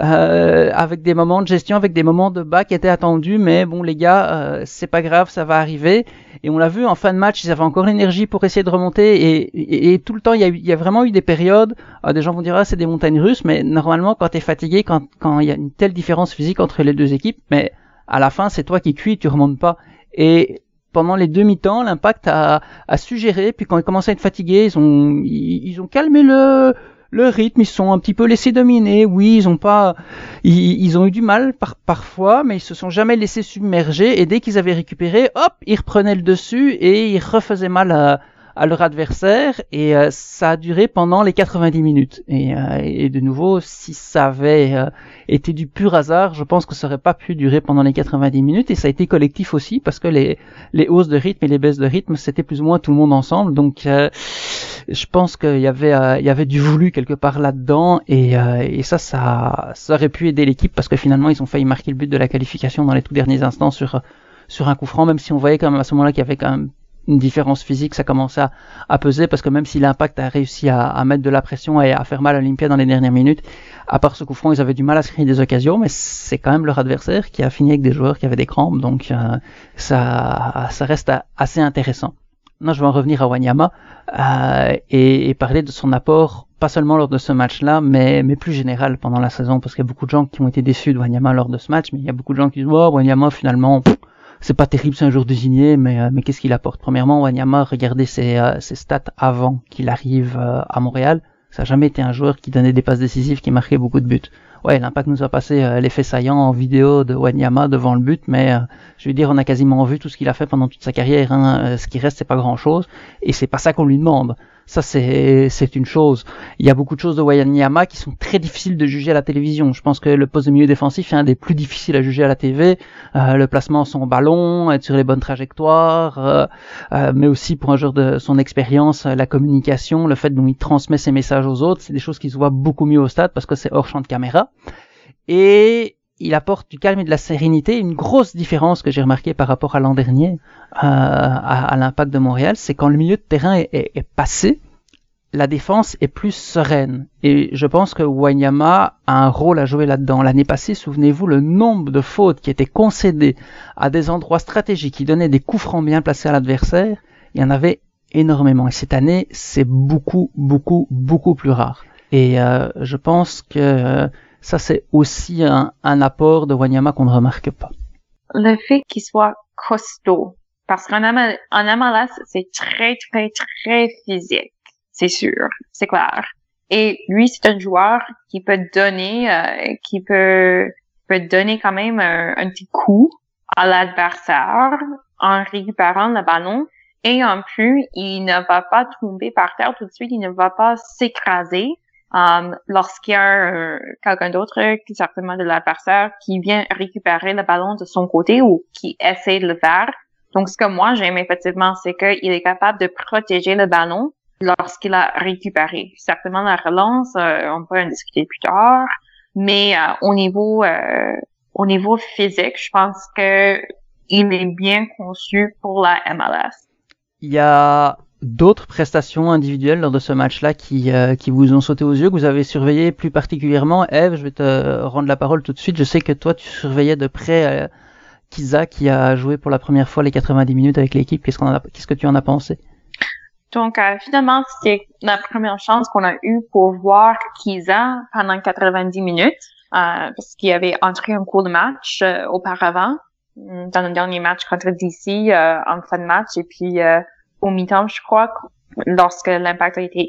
Euh, avec des moments de gestion, avec des moments de bas qui étaient attendus, mais bon les gars, euh, c'est pas grave, ça va arriver. Et on l'a vu en fin de match, ils avaient encore l'énergie pour essayer de remonter, et, tout le temps il y, a, vraiment eu des périodes. Des gens vont dire ah, c'est des montagnes russes, mais normalement quand t'es fatigué, quand quand il y a une telle différence physique entre les deux équipes, mais à la fin c'est toi qui cuis, tu remontes pas. Et pendant les demi-temps, l'impact a, a suggéré, puis quand ils commençaient à être fatigués, ils ont ils ont calmé le le rythme, ils sont un petit peu laissés dominer. Oui, ils ont pas, ils, ont eu du mal par, parfois, mais ils se sont jamais laissés submerger. Et dès qu'ils avaient récupéré, hop, ils reprenaient le dessus et ils refaisaient mal à, à leur adversaire et euh, ça a duré pendant les 90 minutes. Et, euh, et de nouveau, si ça avait euh, été du pur hasard, je pense que ça aurait pas pu durer pendant les 90 minutes et ça a été collectif aussi parce que les, les hausses de rythme et les baisses de rythme, c'était plus ou moins tout le monde ensemble. Donc je pense qu'il y avait il y avait du voulu quelque part là-dedans et, et ça, ça ça aurait pu aider l'équipe parce que finalement ils ont failli marquer le but de la qualification dans les tout derniers instants sur sur un coup franc, même si on voyait quand même à ce moment-là qu'il y avait quand même une différence physique, ça commençait à, peser parce que même si l'impact a réussi à, mettre de la pression et à faire mal à l'Olympia dans les dernières minutes, à part ce coup franc, ils avaient du mal à se créer des occasions, mais c'est quand même leur adversaire qui a fini avec des joueurs qui avaient des crampes, donc euh, ça, ça reste assez intéressant. Non, je vais en revenir à Wanyama euh, et, et, parler de son apport, pas seulement lors de ce match-là, mais, mais plus général pendant la saison, parce qu'il y a beaucoup de gens qui ont été déçus de Wanyama lors de ce match, mais il y a beaucoup de gens qui disent oh, Wanyama finalement, c'est pas terrible, c'est un jour désigné, mais, euh, mais qu'est-ce qu'il apporte? Premièrement, Wanyama, regardez ses, euh, ses stats avant qu'il arrive euh, à Montréal. Ça n'a jamais été un joueur qui donnait des passes décisives, qui marquait beaucoup de buts. Ouais, l'impact nous a passé l'effet saillant en vidéo de Wanyama devant le but, mais je veux dire, on a quasiment vu tout ce qu'il a fait pendant toute sa carrière. Hein. Ce qui reste, c'est pas grand-chose, et c'est pas ça qu'on lui demande. Ça, c'est, une chose. Il y a beaucoup de choses de Wanyama qui sont très difficiles de juger à la télévision. Je pense que le poste de milieu défensif est un des plus difficiles à juger à la TV. Euh, le placement son ballon, être sur les bonnes trajectoires, euh, euh, mais aussi pour un joueur de son expérience, la communication, le fait dont il transmet ses messages aux autres, c'est des choses qui se voient beaucoup mieux au stade parce que c'est hors champ de caméra. Et il apporte du calme et de la sérénité. Une grosse différence que j'ai remarqué par rapport à l'an dernier euh, à, l'impact de Montréal, c'est quand le milieu de terrain est, passé, la défense est plus sereine. Et je pense que Wanyama a un rôle à jouer là-dedans. L'année passée, souvenez-vous, le nombre de fautes qui étaient concédées à des endroits stratégiques qui donnaient des coups francs bien placés à l'adversaire, il y en avait énormément. Et cette année, c'est beaucoup, beaucoup, beaucoup plus rare. Et euh, je pense que euh, ça, c'est aussi un, un, apport de Wanyama qu'on ne remarque pas. Le fait qu'il soit costaud, parce qu'en en MLS, c'est très, très, très physique, c'est sûr, c'est clair. Et lui, c'est un joueur qui peut donner, euh, qui peut, peut donner quand même un, un petit coup à l'adversaire en récupérant le ballon. Et en plus, il ne va pas tomber par terre tout de suite, il ne va pas s'écraser Um, lorsqu'il y a euh, quelqu'un d'autre, certainement de l'adversaire, qui vient récupérer le ballon de son côté ou qui essaie de le faire. Donc, ce que moi j'aime effectivement, c'est qu'il est capable de protéger le ballon lorsqu'il a récupéré. Certainement, la relance, euh, on peut en discuter plus tard, mais euh, au niveau au niveau physique, je pense que il est bien conçu pour la MLS. Il y a d'autres prestations individuelles lors de ce match-là qui, euh, qui vous ont sauté aux yeux, que vous avez surveillé plus particulièrement Eve, je vais te rendre la parole tout de suite. Je sais que toi, tu surveillais de près euh, Kiza qui a joué pour la première fois les 90 minutes avec l'équipe. Qu'est-ce, qu'on a, qu'est-ce que tu en as pensé? Donc, euh, finalement, c'était la première chance qu'on a eue pour voir Kiza pendant 90 minutes, euh, parce qu'il avait entré un cours de match euh, auparavant, dans le dernier match contre DC, en fin de match, et puis au mi-temps, je crois, lorsque l'Impact a été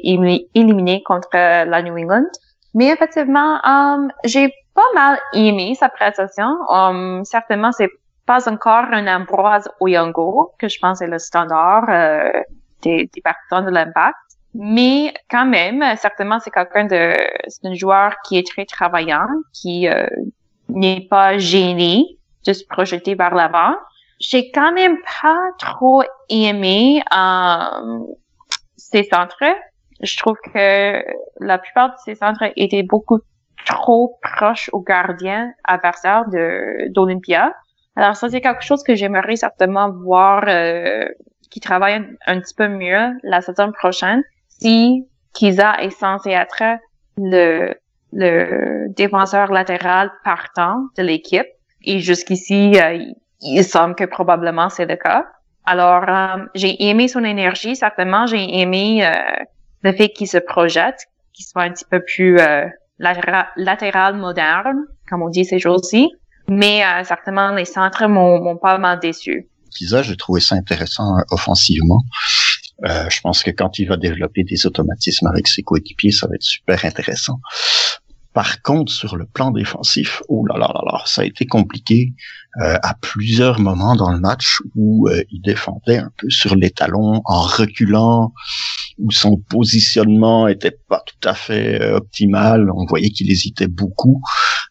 éliminé contre la New England. Mais effectivement, j'ai pas mal aimé sa prestation. certainement, c'est pas encore un Ambroise Oyango, que je pense est le standard des, des partisans de l'impact. Mais quand même, certainement, c'est quelqu'un de, c'est un joueur qui est très travaillant, qui euh, n'est pas gêné de se projeter vers l'avant. J'ai quand même pas trop aimé euh, ses centres. Je trouve que la plupart de ses centres étaient beaucoup trop proches au gardien adversaire de d'Olympia. Alors ça, c'est quelque chose que j'aimerais certainement voir euh, qui travaille un, petit peu mieux la saison prochaine si Kiza est censé être le, le défenseur latéral partant de l'équipe. Et jusqu'ici, euh, il semble que probablement c'est le cas. Alors, euh, j'ai aimé son énergie, certainement. J'ai aimé euh, le fait qu'il se projette, qu'il soit un petit peu plus latéral, moderne, comme on dit ces jours-ci. Mais certainement, les centres m'ont pas mal déçu j'ai trouvé ça intéressant euh, offensivement. Euh, je pense que quand il va développer des automatismes avec ses coéquipiers, ça va être super intéressant. Par contre, sur le plan défensif, oh là là là là, ça a été compliqué euh, à plusieurs moments dans le match où euh, il défendait un peu sur les talons en reculant, où son positionnement était pas tout à fait euh, optimal. On voyait qu'il hésitait beaucoup.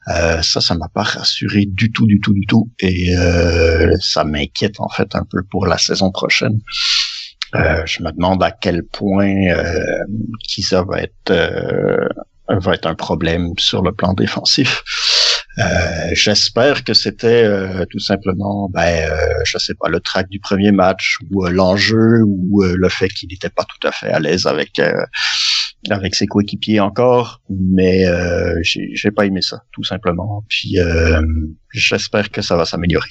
Euh, ça, ça m'a pas rassuré du tout, du tout, du tout, et ça m'inquiète en fait un peu pour la saison prochaine. je me demande à quel point euh, Kisa va être va être un problème sur le plan défensif. Euh, J'espère que c'était euh, tout simplement, ben, euh, je sais pas, le track du premier match ou euh, l'enjeu ou euh, le fait qu'il n'était pas tout à fait à l'aise avec avec ses coéquipiers encore, mais j'ai pas aimé ça, tout simplement. Puis j'espère que ça va s'améliorer.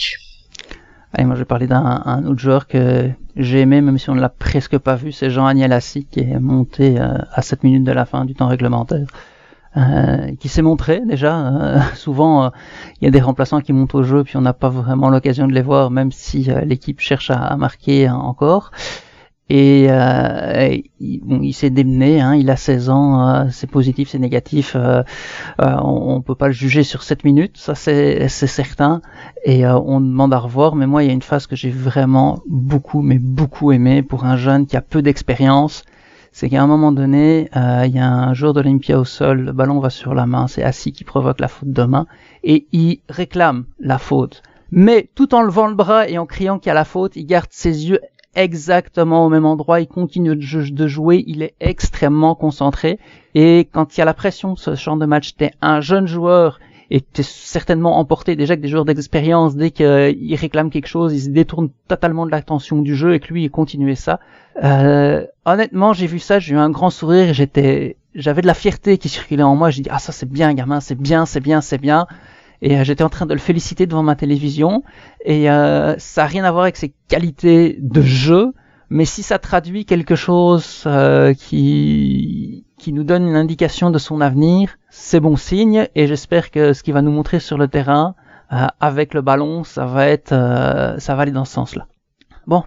Allez, moi je vais parler d'un autre joueur que j'ai aimé, même si on ne l'a presque pas vu, c'est Jean Agnelassi qui est monté à 7 minutes de la fin du temps réglementaire. Euh, qui s'est montré déjà. Euh, *laughs* souvent, euh, il y a des remplaçants qui montent au jeu, puis on n'a pas vraiment l'occasion de les voir, même si l'équipe cherche à, marquer encore. Et il, bon, il s'est démené, hein, il a 16 ans, c'est positif, c'est négatif, on, on peut pas le juger sur 7 minutes, ça c'est certain, et on demande à revoir, mais moi il y a une phase que j'ai vraiment beaucoup, mais beaucoup aimé pour un jeune qui a peu d'expérience, c'est qu'à un moment donné, euh, il y a un joueur d'Olympia au sol, le ballon va sur la main, c'est Assis qui provoque la faute de main, et il réclame la faute. Mais tout en levant le bras et en criant qu'il y a la faute, il garde ses yeux exactement au même endroit, il continue de jouer, il est extrêmement concentré, et quand il y a la pression de ce genre de match, t'es un jeune joueur était certainement emporté déjà que des joueurs d'expérience, dès qu'ils réclament quelque chose, ils se détournent totalement de l'attention du jeu et que lui il continuait ça. Euh, honnêtement, j'ai vu ça, j'ai eu un grand sourire, j'étais, j'avais de la fierté qui circulait en moi. J'ai dit ah ça c'est bien gamin, c'est bien, c'est bien, c'est bien. Et euh, j'étais en train de le féliciter devant ma télévision. Et euh, ça a rien à voir avec ses qualités de jeu, mais si ça traduit quelque chose euh, qui qui nous donne une indication de son avenir, c'est bon signe. Et j'espère que ce qu'il va nous montrer sur le terrain euh, avec le ballon, ça va être, euh, ça va aller dans ce sens-là. Bon,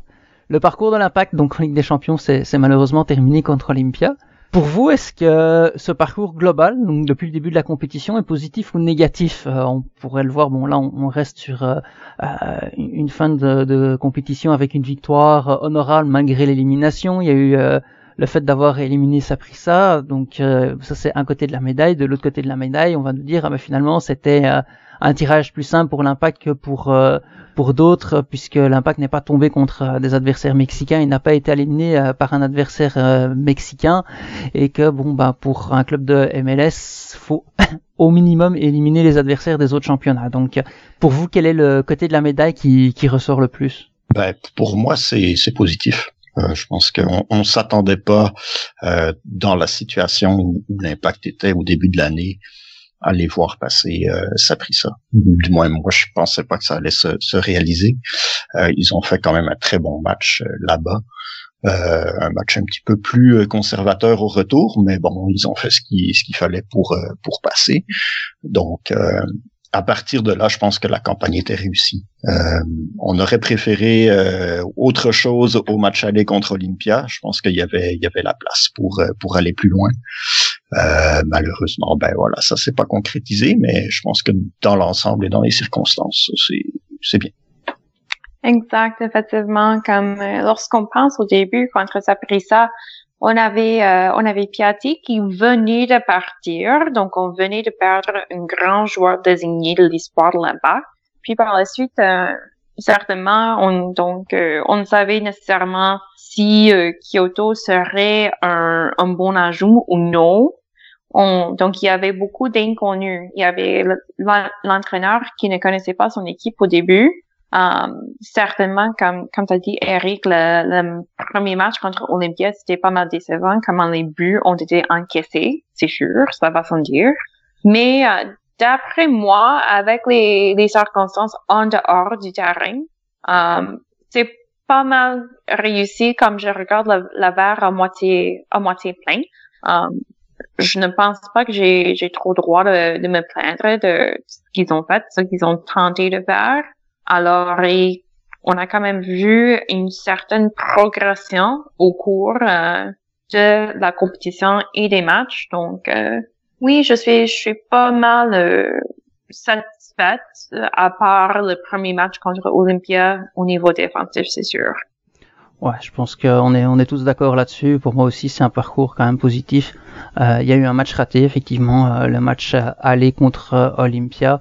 le parcours de l'impact, donc en Ligue des Champions, c'est malheureusement terminé contre Olympia. Pour vous, est-ce que ce parcours global, donc depuis le début de la compétition, est positif ou négatif? Euh, On pourrait le voir. Bon, là, on, reste sur euh, euh, une fin de, compétition avec une victoire honorable malgré l'élimination. Il y a eu le fait d'avoir éliminé Saprissa, donc ça c'est un côté de la médaille. De l'autre côté de la médaille, on va nous dire, ah, ben, finalement, c'était un tirage plus simple pour l'impact que pour pour d'autres, puisque l'impact n'est pas tombé contre euh, des adversaires mexicains, il n'a pas été éliminé euh, par un adversaire euh, mexicain, et que bon bah pour un club de MLS, faut *coughs* au minimum éliminer les adversaires des autres championnats. Donc pour vous, quel est le côté de la médaille qui, qui ressort le plus? Ben, Pour moi, c'est positif. je pense qu'on on s'attendait pas dans la situation où l'impact était au début de l'année aller voir passer euh, ça pris ça. Du moins, moi, je pensais pas que ça allait se, se réaliser. Euh, ils ont fait quand même un très bon match euh, là-bas. Euh, un match un petit peu plus conservateur au retour, mais bon, ils ont fait ce qu'il ce qu'il fallait pour pour passer. Donc à partir de là, je pense que la campagne était réussie. Euh, on aurait préféré euh, autre chose au match aller contre Olympia. Je pense qu'il y avait, il y avait la place pour euh, pour aller plus loin. Euh, malheureusement, ben voilà, ça s'est pas concrétisé, mais je pense que dans l'ensemble et dans les circonstances, c'est c'est bien. Exact, effectivement. Comme euh, lorsqu'on pense au début contre Saprissa, on avait euh, on avait Piatti qui venait de partir, donc on venait de perdre un grand joueur désigné de l'histoire de l'impact. Puis par la suite, euh, certainement, on donc euh, on ne savait nécessairement si Kyoto serait un, un bon ajout ou non. On, donc il y avait beaucoup d'inconnus. Il y avait l'entraîneur qui ne connaissait pas son équipe au début. Um, certainement, comme, comme tu as dit, Eric, le, premier match contre Olympia, c'était pas mal décevant, comment les buts ont été encaissés, c'est sûr, ça va sans dire. Mais euh, d'après moi, avec les, circonstances en dehors du terrain, um, c'est pas mal réussi comme je regarde la verre à moitié, à moitié plein. Um, je ne pense pas que j'ai, j'ai trop droit de, de me plaindre de ce qu'ils ont fait, ce qu'ils ont tenté de faire. Alors, on a quand même vu une certaine progression au cours euh, de la compétition et des matchs. Donc, euh, oui, je suis, je suis pas mal euh, satisfaite, à part le premier match contre Olympia au niveau défensif, c'est sûr. Ouais, je pense qu'on est, on est tous d'accord là-dessus. Pour moi aussi, c'est un parcours quand même positif. Il y a eu un match raté, effectivement, le match aller contre Olympia.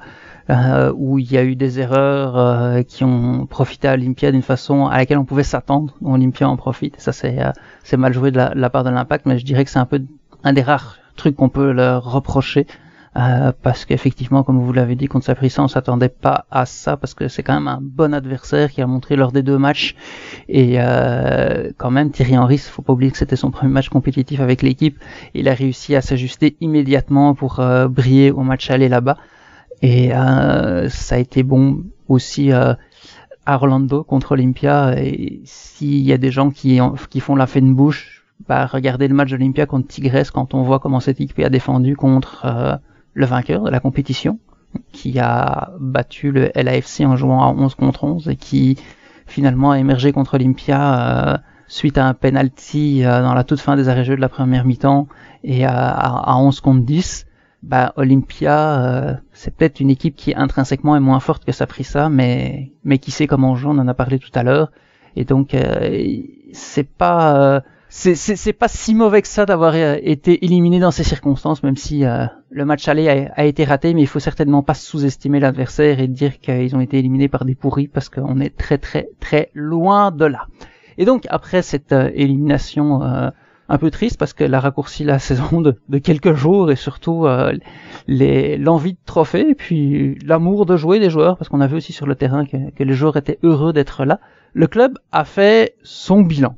Euh, où il y a eu des erreurs euh, qui ont profité à Olympia d'une façon à laquelle on pouvait s'attendre. Olympia en profite. Ça, c'est euh, c'est mal joué de la, part de l'impact, mais je dirais que c'est un peu un des rares trucs qu'on peut leur reprocher. Parce qu'effectivement, comme vous l'avez dit, contre Saprissa, on s'attendait pas à ça, parce que c'est quand même un bon adversaire qui a montré lors des deux matchs. Et quand même, Thierry Henry, faut pas oublier que c'était son premier match compétitif avec l'équipe. Il a réussi à s'ajuster immédiatement pour briller au match aller là-bas. Et euh, ça a été bon aussi euh, à Orlando contre Olympia. Et s'il y a des gens qui, qui font la de bouche, bah, regardez le match d'Olympia contre Tigres quand on voit comment cette équipe a défendu contre euh, le vainqueur de la compétition, qui a battu le LAFC en jouant à 11 contre 11 et qui finalement a émergé contre Olympia euh, suite à un penalty euh, dans la toute fin des arrêts-jeux de la première mi-temps et à, à, à 11 contre 10 bah Olympia, euh, c'est peut-être une équipe qui intrinsèquement est moins forte que Saprissa, mais mais qui sait comment jouer, on en a parlé tout à l'heure, et donc euh, c'est pas euh, c'est pas si mauvais que ça d'avoir été éliminé dans ces circonstances, même si le match aller a, été raté, mais il faut certainement pas sous-estimer l'adversaire et dire qu'ils ont été éliminés par des pourris parce qu'on est très très très loin de là. Et donc après cette élimination un peu triste parce qu'elle a raccourci la *laughs* saison de, quelques jours et surtout euh, l'envie de trophée et puis l'amour de jouer des joueurs parce qu'on a vu aussi sur le terrain que, les joueurs étaient heureux d'être là. Le club a fait son bilan.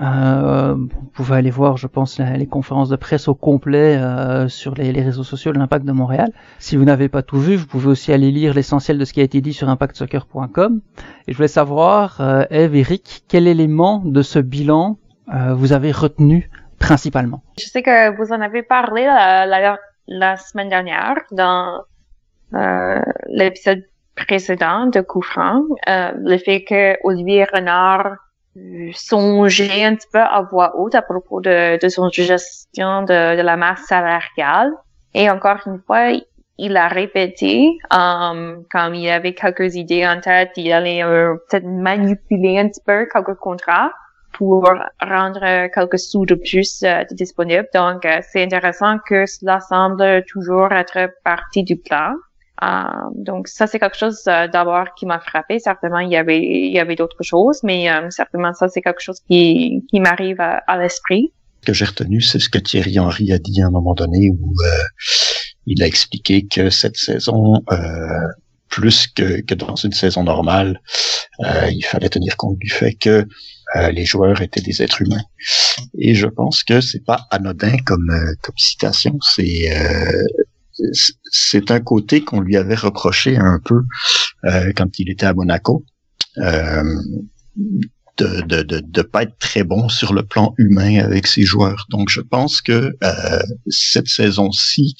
Euh, vous pouvez aller voir, je pense, les conférences de presse au complet euh, sur les, réseaux sociaux de l'Impact de Montréal. Si vous n'avez pas tout vu, vous pouvez aussi aller lire l'essentiel de ce qui a été dit sur impactsoccer.com. Et je voulais savoir, euh, Eve, Eric, quel élément de ce bilan euh, vous avez retenu principalement? Je sais que vous en avez parlé la, la, la semaine dernière dans euh, l'épisode précédent de Coup euh, le fait que Olivier Renard songeait un petit peu à voix haute à propos de, de son gestion de, de, la masse salariale. Et encore une fois, il a répété, um, comme il avait quelques idées en tête, il allait euh, peut-être manipuler un petit peu quelques contrats pour rendre quelques sous de plus euh, disponibles. Donc, euh, c'est intéressant que cela semble toujours être partie du plan. Euh, donc, ça, c'est quelque chose d'abord qui m'a frappé. Certainement, il y avait, il y avait d'autres choses, mais certainement, ça, c'est quelque chose qui, qui m'arrive à, l'esprit. Ce que j'ai retenu, c'est ce que Thierry Henry a dit à un moment donné où il a expliqué que cette saison, plus que, que dans une saison normale, il fallait tenir compte du fait que euh, les joueurs étaient des êtres humains. Et je pense que c'est pas anodin comme euh, comme citation. C'est euh, c'est un côté qu'on lui avait reproché un peu quand il était à Monaco. de, de, de, de, pas être très bon sur le plan humain avec ses joueurs. Donc, je pense que euh, cette saison-ci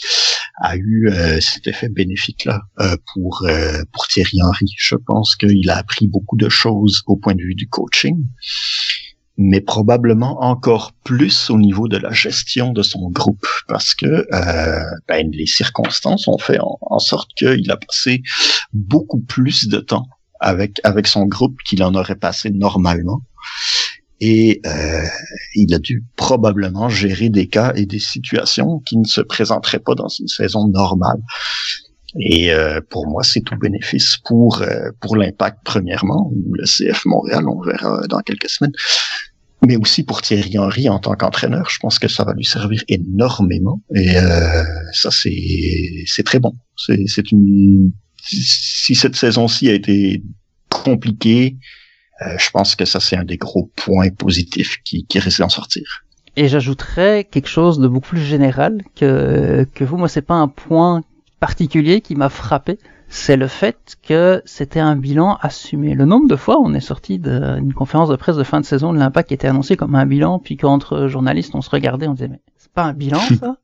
a eu euh, cet effet bénéfique-là euh, pour euh, pour Thierry Henry. Je pense qu'il a appris beaucoup de choses au point de vue du coaching, mais probablement encore plus au niveau de la gestion de son groupe, parce que ben, les circonstances ont fait en, en sorte qu'il a passé beaucoup plus de temps avec avec son groupe qu'il en aurait passé normalement. Et euh, il a dû probablement gérer des cas et des situations qui ne se présenteraient pas dans une saison normale. Et euh, pour moi, c'est tout bénéfice pour euh, pour l'impact premièrement, le CF Montréal, on verra dans quelques semaines, mais aussi pour Thierry Henry en tant qu'entraîneur. Je pense que ça va lui servir énormément. Et euh, ça, c'est c'est très bon. C'est une si cette saison-ci a été compliquée, euh, je pense que ça c'est un des gros points positifs qui, qui risque d'en sortir. Et j'ajouterais quelque chose de beaucoup plus général que, que vous. Moi, c'est pas un point particulier qui m'a frappé. C'est le fait que c'était un bilan assumé. Le nombre de fois on est sorti d'une conférence de presse de fin de saison de l'impact qui était annoncé comme un bilan, puis qu'entre journalistes on se regardait, on disait mais c'est pas un bilan *laughs* ça?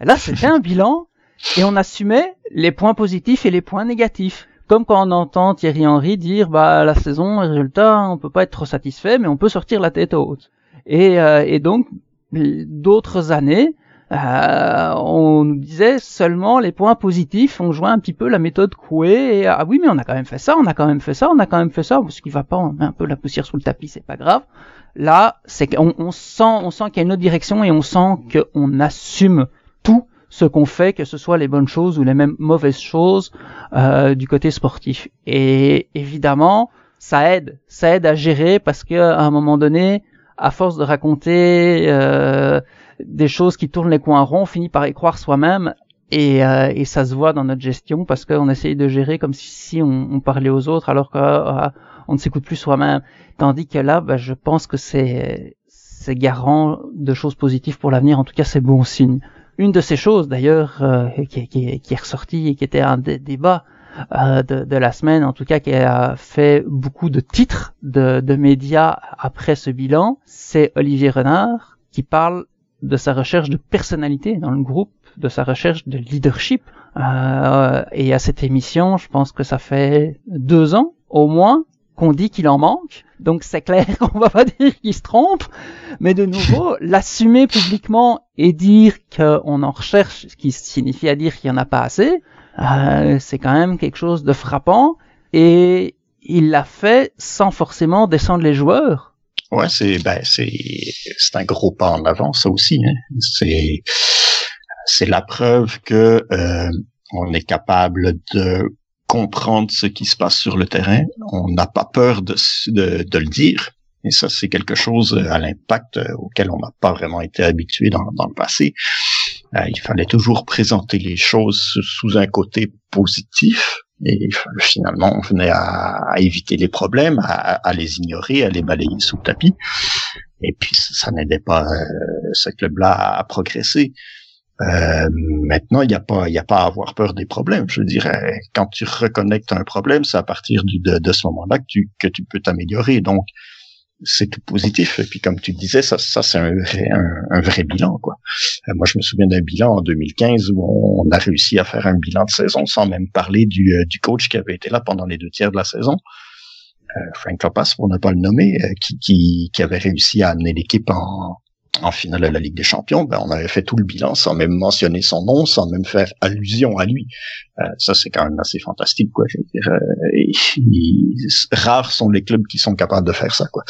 Là c'était un bilan et on assumait les points positifs et les points négatifs. Comme quand on entend Thierry Henry dire bah la saison, résultat, on peut pas être trop satisfait, mais on peut sortir la tête haute. Et, euh, et donc d'autres années, euh, on nous disait seulement les points positifs. On jouait un petit peu la méthode Coué. Et, ah oui, mais on a quand même fait ça, on a quand même fait ça, on a quand même fait ça. Ce qui va pas, on met un peu la poussière sous le tapis, c'est pas grave. Là, c'est qu'on on sent, on sent qu'il y a une autre direction et on sent qu'on assume tout ce qu'on fait, que ce soit les bonnes choses ou les mêmes mauvaises choses euh, du côté sportif. Et évidemment, ça aide, ça aide à gérer parce que à un moment donné, à force de raconter euh, des choses qui tournent les coins ronds, on finit par y croire soi-même et, euh, et, ça se voit dans notre gestion parce qu'on essaye de gérer comme si, on, on, parlait aux autres alors qu'on euh, ne s'écoute plus soi-même. Tandis que là, bah, je pense que c'est c'est garant de choses positives pour l'avenir. En tout cas, c'est bon signe. Une de ces choses, d'ailleurs, euh, qui, qui, qui, est ressortie et qui était un des débats euh, de, de, la semaine, en tout cas, qui a fait beaucoup de titres de, de médias après ce bilan, c'est Olivier Renard qui parle de sa recherche de personnalité dans le groupe, de sa recherche de leadership. Euh, et à cette émission, je pense que ça fait deux ans au moins qu'on dit qu'il en manque. Donc c'est clair *laughs* qu'on va pas dire qu'il se trompe, mais de nouveau, *laughs* l'assumer publiquement et dire qu'on en recherche, ce qui signifie à dire qu'il y en a pas assez, euh, c'est quand même quelque chose de frappant. Et il l'a fait sans forcément descendre les joueurs. Ouais, c'est ben c'est c'est un gros pas en avant ça aussi. Hein. C'est c'est la preuve que euh, on est capable de comprendre ce qui se passe sur le terrain. On n'a pas peur de, de, de, le dire. Et ça, c'est quelque chose à l'impact auquel on n'a pas vraiment été habitué dans, dans le passé. Euh, il fallait toujours présenter les choses sous un côté positif. Et finalement, on venait à, éviter les problèmes, à, les ignorer, à les balayer sous le tapis. Et puis, ça n'aidait pas euh, ce club-là à progresser. Euh, maintenant, il n'y a pas, il a pas à avoir peur des problèmes. Je dirais, quand tu as un problème, c'est à partir de, de, ce moment-là que tu, que tu peux t'améliorer. Donc, c'est tout positif. Et puis, comme tu disais, ça, ça c'est un vrai, un, vrai bilan, quoi. Euh, moi, je me souviens d'un bilan en 2015 où on a réussi à faire un bilan de saison sans même parler du, euh, du coach qui avait été là pendant les deux tiers de la saison. Frank Lopez, pour ne pas le nommer, qui, qui, qui avait réussi à amener l'équipe en, en finale de la Ligue des Champions, ben, on avait fait tout le bilan sans même mentionner son nom, sans même faire allusion à lui. Euh, ça, c'est quand même assez fantastique, quoi. Je veux dire, euh, rares sont les clubs qui sont capables de faire ça, quoi.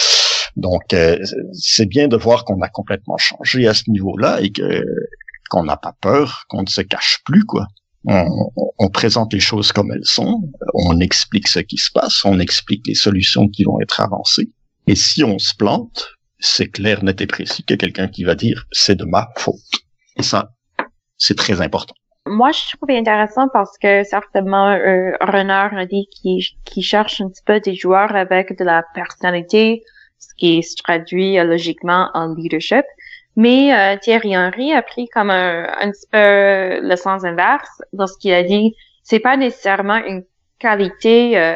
Donc, euh, c'est bien de voir qu'on a complètement changé à ce niveau-là et que qu'on n'a pas peur, qu'on ne se cache plus, quoi. On, on, présente les choses comme elles sont, on explique ce qui se passe, on explique les solutions qui vont être avancées. Et si on se plante, c'est clair, net et précis que quelqu'un qui va dire c'est de ma faute. Et ça, c'est très important. Moi, je trouve intéressant parce que certainement, euh, Renard a dit qu'il cherche un petit peu des joueurs avec de la personnalité, ce qui se traduit euh, logiquement en leadership. Mais euh, Thierry Henry a pris comme un, un petit peu le sens inverse lorsqu'il a dit c'est pas nécessairement une qualité euh,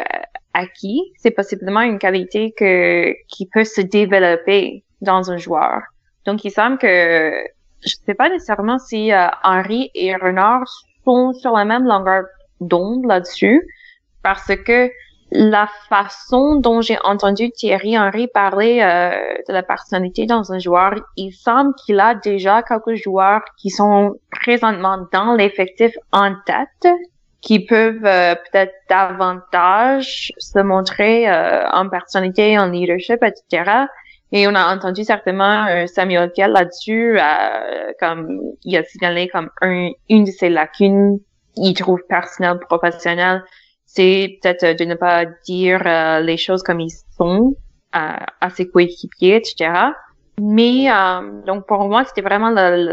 acquis, c'est possiblement une qualité que qui peut se développer dans un joueur. Donc, il semble que je sais pas nécessairement si euh, Henri et Renard sont sur la même longueur d'onde là-dessus, parce que la façon dont j'ai entendu Thierry Henry parler euh, de la personnalité dans un joueur, il semble qu'il a déjà quelques joueurs qui sont présentement dans l'effectif en tête, qui peuvent euh, peut-être davantage se montrer euh, en personnalité, en leadership, etc. Et on a entendu certainement Samuel Kiel là-dessus, comme il a signalé comme une de ses lacunes, il trouve personnel, professionnel, c'est peut-être euh, de ne pas dire euh, les choses comme ils sont euh, à ses coéquipiers, etc. Mais donc pour moi, c'était vraiment le,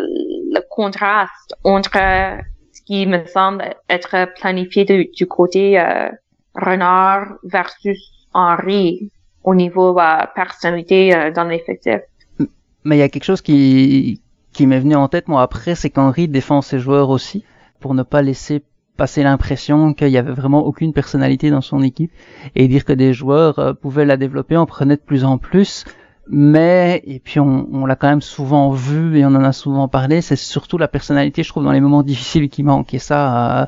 le, contraste entre ce qui me semble être planifié du côté Renard versus Henri au niveau personnalité dans l'effectif. Mais il y a quelque chose qui, qui m'est venu en tête moi après, c'est qu'Henri défend ses joueurs aussi pour ne pas laisser passer l'impression qu'il y avait vraiment aucune personnalité dans son équipe et dire que des joueurs euh, pouvaient la développer, en prenait de plus en plus. Mais, et puis on, on l'a quand même souvent vu et on en a souvent parlé, c'est surtout la personnalité, je trouve, dans les moments difficiles qui manque. Et ça, euh,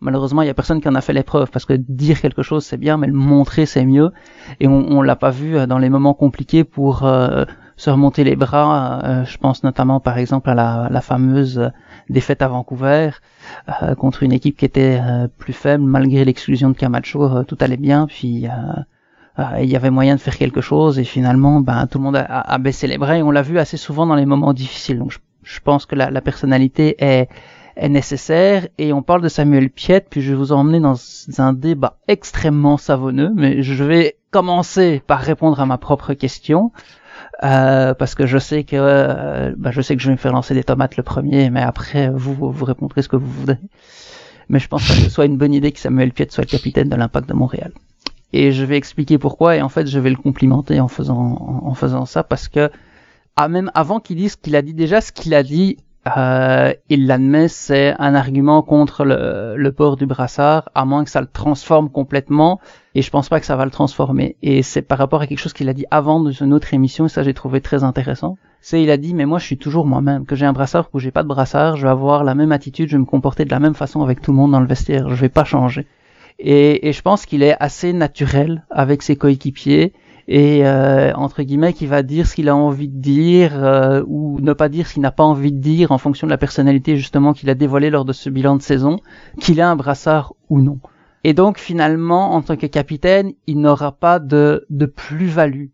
malheureusement, il y a personne qui en a fait l'épreuve parce que dire quelque chose c'est bien, mais le montrer c'est mieux. Et on, on l'a pas vu euh, dans les moments compliqués pour se remonter les bras. je pense notamment, par exemple, à la fameuse défaite à Vancouver euh, contre une équipe qui était euh, plus faible malgré l'exclusion de Camacho euh, tout allait bien puis il y avait moyen de faire quelque chose et finalement ben tout le monde a, baissé les bras et on l'a vu assez souvent dans les moments difficiles. Donc je, pense que la, personnalité est est nécessaire et on parle de Samuel Piet puis je vais vous emmener dans un débat extrêmement savonneux mais je vais commencer par répondre à ma propre question euh, parce que je sais que euh, bah, je sais que je vais me faire lancer des tomates le premier, mais après vous vous répondrez ce que vous voudrez. Mais je pense que ce soit une bonne idée que Samuel Piet soit le capitaine de l'Impact de Montréal. Et je vais expliquer pourquoi et en fait je vais le complimenter en faisant en, faisant ça parce que ah, même avant qu'il dise ce qu'il a dit déjà, ce qu'il a dit euh, il l'admet, c'est un argument contre le, le, port du brassard, à moins que ça le transforme complètement, et je pense pas que ça va le transformer. Et c'est par rapport à quelque chose qu'il a dit avant dans une autre émission, et ça j'ai trouvé très intéressant. C'est il a dit, mais moi je suis toujours moi-même, que j'ai un brassard ou j'ai pas de brassard, je vais avoir la même attitude, je vais me comporter de la même façon avec tout le monde dans le vestiaire, je vais pas changer. Et, et je pense qu'il est assez naturel avec ses coéquipiers, et euh, entre guillemets qui va dire ce qu'il a envie de dire euh, ou ne pas dire ce qu'il n'a pas envie de dire en fonction de la personnalité justement qu'il a dévoilé lors de ce bilan de saison, qu'il a un brassard ou non. Et donc finalement, en tant que capitaine, il n'aura pas de, de plus-value.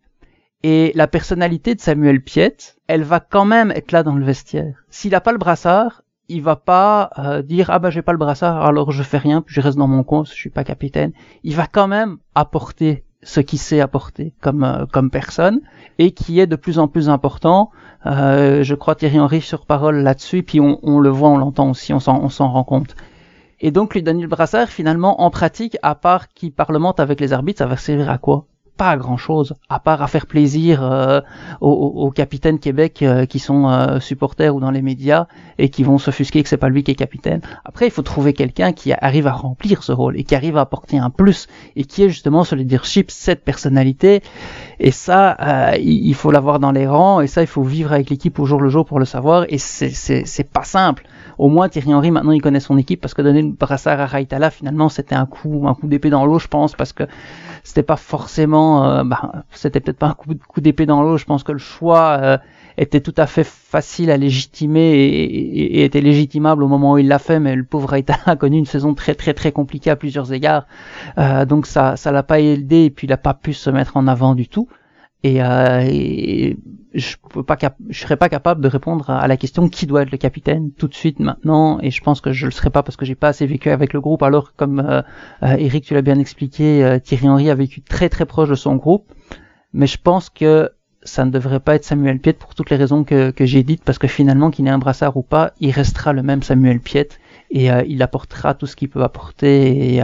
Et la personnalité de Samuel Piet, elle va quand même être là dans le vestiaire. S'il n'a pas le brassard, il va pas euh, dire ah bah j'ai pas le brassard alors je fais rien puis je reste dans mon coin je suis pas capitaine. Il va quand même apporter ce qui sait apporter comme euh, comme personne et qui est de plus en plus important. Euh, je crois Thierry Henry sur parole là-dessus, puis on, le voit, on l'entend aussi, on s'en, rend compte. Et donc lui Daniel Brassard, finalement, en pratique, à part qui parlemente avec les arbitres, ça va servir à quoi? Pas grand chose à part à faire plaisir euh, aux, capitaines Québec euh, qui sont euh, supporters ou dans les médias et qui vont s'offusquer que c'est pas lui qui est capitaine. Après, il faut trouver quelqu'un qui arrive à remplir ce rôle et qui arrive à apporter un plus et qui est justement ce leadership, cette personnalité. Et ça, il faut l'avoir dans les rangs et ça, il faut vivre avec l'équipe au jour le jour pour le savoir. Et c'est pas simple au moins Thierry Henry maintenant il connaît son équipe parce que donner le brassard à Raitala finalement c'était un coup un coup d'épée dans l'eau je pense parce que c'était pas forcément, euh, bah, c'était peut-être pas un coup, d'épée dans l'eau. Je pense que le choix euh, était tout à fait facile à légitimer et, était légitimable au moment où il l'a fait, mais le pauvre Raita a connu une saison très très très compliquée à plusieurs égards, euh, donc ça ça l'a pas aidé et puis il a pas pu se mettre en avant du tout. Et, euh, je peux pas je serais pas capable de répondre à la question qui doit être le capitaine tout de suite maintenant. Et je pense que je le serai pas parce que j'ai pas assez vécu avec le groupe. Alors comme euh, euh Eric tu l'as bien expliqué euh, Thierry Henry a vécu très très proche de son groupe. Mais je pense que ça ne devrait pas être Samuel Piet pour toutes les raisons que, que j'ai dites parce que finalement qu'il ait un brassard ou pas il restera le même Samuel Piet. Et euh, il apportera tout ce qu'il peut apporter. Et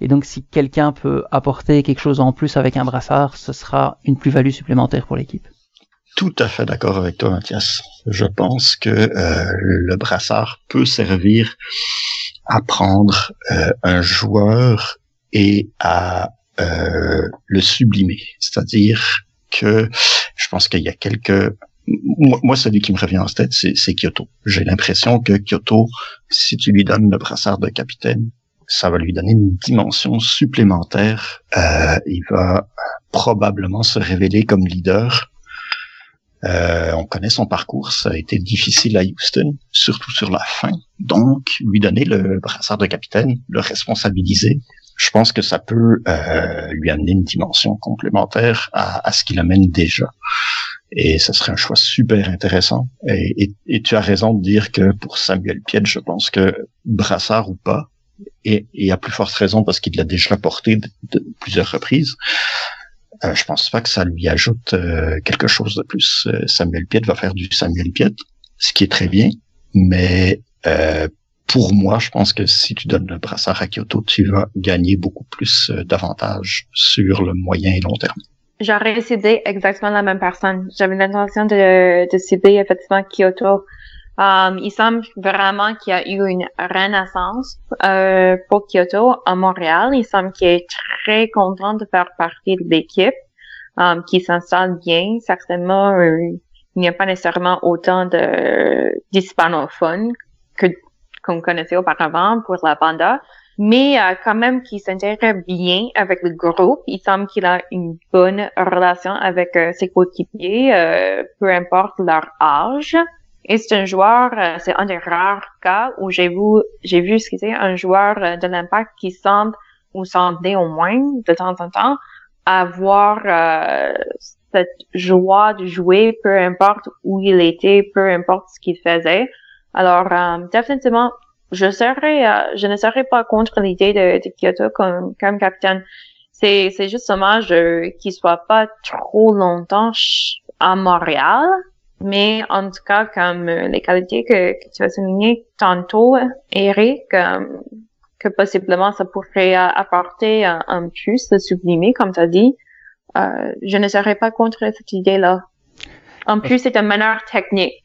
et donc si quelqu'un peut apporter quelque chose en plus avec un brassard, ce sera une plus-value supplémentaire pour l'équipe. Tout à fait d'accord avec toi, Mathias. Je pense que euh, le brassard peut servir à prendre euh, un joueur et à euh, le sublimer. C'est-à-dire que je pense qu'il y a quelques moi, celui qui me revient en tête, c'est Kyoto. J'ai l'impression que Kyoto, si tu lui donnes le brassard de capitaine, ça va lui donner une dimension supplémentaire. Euh, il va probablement se révéler comme leader. Euh, on connaît son parcours, ça a été difficile à Houston, surtout sur la fin. Donc, lui donner le brassard de capitaine, le responsabiliser, je pense que ça peut euh, lui amener une dimension complémentaire à, ce qu'il amène déjà. Et ce serait un choix super intéressant. Et, tu as raison de dire que pour Samuel Piet, je pense que brassard ou pas, et, et à plus forte raison parce qu'il l'a déjà porté de, plusieurs reprises, euh, je pense pas que ça lui ajoute euh, quelque chose de plus. Euh, Samuel Piet va faire du Samuel Piet, ce qui est très bien, mais euh, pour moi, je pense que si tu donnes le brassard à Kyoto, tu vas gagner beaucoup plus d'avantages sur le moyen et long terme. J'aurais cité exactement la même personne. J'avais l'intention de, de citer effectivement Kyoto. Um, il semble vraiment qu'il y a eu une renaissance euh, pour Kyoto à Montréal. Il semble qu'il est très content de faire partie de l'équipe, um, qui s'installe bien. Certainement, euh, il n'y a pas nécessairement autant de d'hispanophones que qu'on connaissait auparavant pour la banda mais euh, quand même qui s'intègre bien avec le groupe. Il semble qu'il a une bonne relation avec euh, ses coéquipiers, euh, peu importe leur âge. Et c'est un joueur, c'est un des rares cas où j'ai vu, j'ai vu c'est un joueur de l'impact qui semble, ou semblait au moins de temps en temps, avoir cette joie de jouer, peu importe où il était, peu importe ce qu'il faisait. Alors, définitivement, je serais, euh, je ne serais pas contre l'idée de, de, Kyoto comme, comme capitaine. C'est, c'est juste dommage euh, qu'il soit pas trop longtemps à Montréal. Mais en tout cas, comme euh, les qualités que, que tu as soulignées tantôt, Eric, que possiblement ça pourrait apporter un, un plus de sublimer, comme tu as dit, je ne serais pas contre cette idée-là. En plus, c'est une manière technique.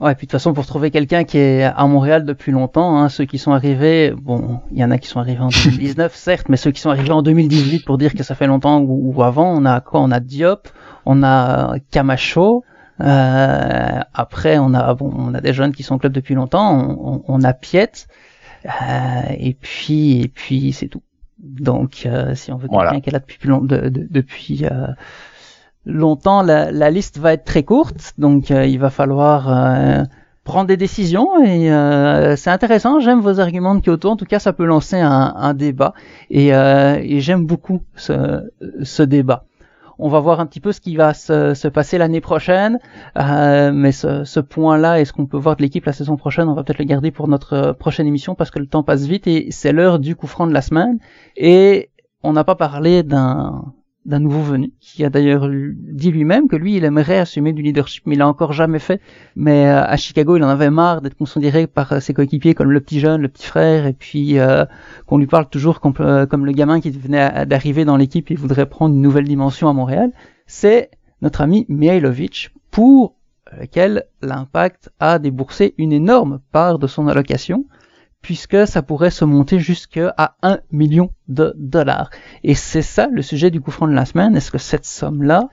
Ouais, puis de toute façon, pour trouver quelqu'un qui est à Montréal depuis longtemps, hein, ceux qui sont arrivés, bon, il y en a qui sont arrivés en *laughs* 2019, certes, mais ceux qui sont arrivés en 2018 pour dire que ça fait longtemps ou, avant, on a quoi? On a Diop, on a Camacho, euh, après on a bon, on a des jeunes qui sont au club depuis longtemps, on, on, a Piet, euh, et puis et puis c'est tout. Donc, euh, si on veut quelqu'un qui est là depuis plus long, de, depuis euh, longtemps, la, la, liste va être très courte, donc euh, il va falloir euh, prendre des décisions et euh, c'est intéressant. J'aime vos arguments de Kyoto. En tout cas, ça peut lancer un, un débat et, et j'aime beaucoup ce, ce, débat. On va voir un petit peu ce qui va se, se passer l'année prochaine, mais ce, ce point-là et ce qu'on peut voir de l'équipe la saison prochaine, on va peut-être le garder pour notre prochaine émission parce que le temps passe vite et c'est l'heure du coup franc de la semaine. Et on n'a pas parlé d'un d'un nouveau venu, qui a d'ailleurs dit lui-même que lui, il aimerait assumer du leadership, mais il l'a encore jamais fait. Mais euh, à Chicago, il en avait marre d'être considéré par euh, ses coéquipiers comme le petit jeune, le petit frère, et puis euh, qu'on lui parle toujours comme, comme le gamin qui venait d'arriver dans l'équipe et voudrait prendre une nouvelle dimension à Montréal. C'est notre ami Mihailovic, pour lequel l'impact a déboursé une énorme part de son allocation puisque ça pourrait se monter jusqu'à 1 million de dollars. Et c'est ça le sujet du coup franc de la semaine. Est-ce que cette somme-là,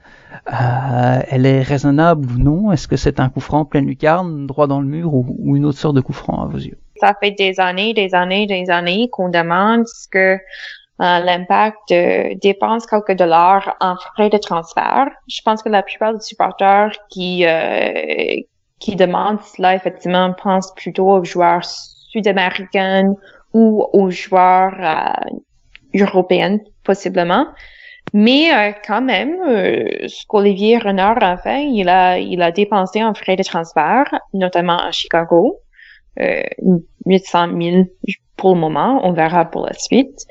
euh, elle est raisonnable ou non? Est-ce que c'est un coup franc plein lucarne, droit dans le mur, ou, une autre sorte de coup franc à vos yeux? Ça fait des années, des années, des années qu'on demande ce que euh, l'impact euh, dépense quelques dollars en frais de transfert. Je pense que la plupart des supporters qui qui demandent cela effectivement pensent plutôt aux joueurs sud-américaine ou aux joueurs euh, européens possiblement. Mais euh, quand même, euh, ce qu'Olivier Renard a fait, il a, il a dépensé en frais de transfert, notamment à Chicago, euh, 800 000 pour le moment. On verra pour la suite.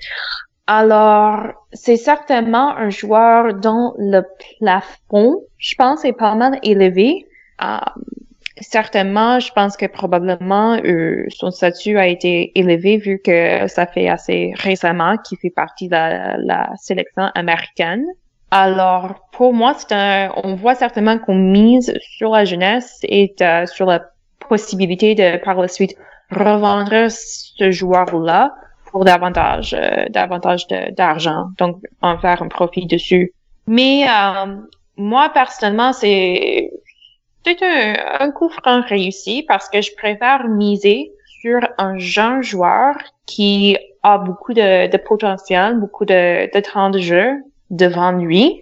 Alors, c'est certainement un joueur dont le plafond, je pense, est pas mal élevé. Certainement, je pense que probablement euh, son statut a été élevé vu que ça fait assez récemment qu'il fait partie de la, sélection américaine. Alors, pour moi, c'est un, on voit certainement qu'on mise sur la jeunesse et euh, sur la possibilité de par la suite revendre ce joueur-là pour davantage, euh, davantage d'argent, donc en faire un profit dessus. Mais euh, moi personnellement, c'est c'est un, un coup franc réussi parce que je préfère miser sur un jeune joueur qui a beaucoup de, de potentiel, beaucoup de, de temps de jeu devant lui,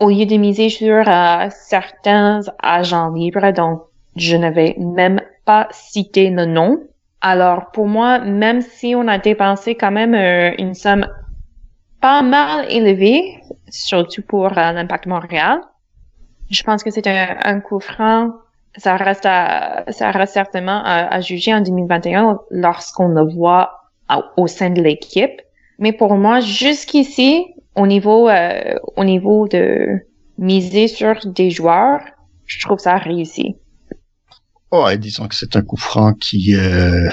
au lieu de miser sur euh, certains agents libres dont je n'avais même pas cité le nom. Alors pour moi, même si on a dépensé quand même euh, une somme pas mal élevée, surtout pour euh, l'impact Montréal, je pense que c'est un, un, coup franc. Ça reste, à, ça reste certainement à, juger en 2021 lorsqu'on le voit au sein de l'équipe. Mais pour moi, jusqu'ici, au niveau, euh, au niveau de miser sur des joueurs, je trouve ça réussi. Ouais, disons que c'est un coup franc qui euh,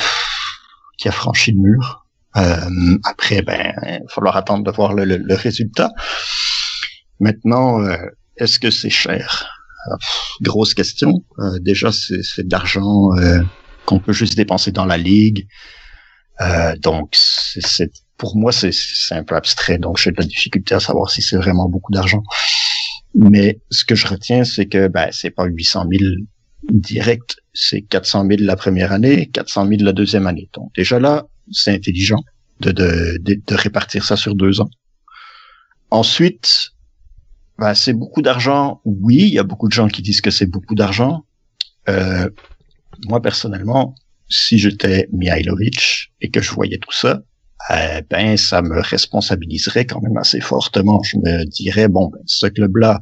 qui a franchi le mur. Euh, après, ben, il va falloir attendre de voir le, le, résultat. Maintenant, euh, est-ce que c'est cher? Euh, Grosse question. Euh, déjà, c'est de l'argent qu'on peut juste dépenser dans la ligue. donc, c'est pour moi, c'est un peu abstrait. Donc, j'ai de la difficulté à savoir si c'est vraiment beaucoup d'argent. Mais ce que je retiens, c'est que ben, c'est pas 800 000 direct, c'est 400 000 la première année, 400 000 la deuxième année. Donc déjà là, c'est intelligent de, de, de, répartir ça sur deux ans. Ensuite, ben, c'est beaucoup d'argent. Oui, il y a beaucoup de gens qui disent que c'est beaucoup d'argent. Euh, moi, personnellement, si j'étais Mihailovic et que je voyais tout ça, eh ben, ça me responsabiliserait quand même assez fortement. Je me dirais, bon, ben, ce club-là,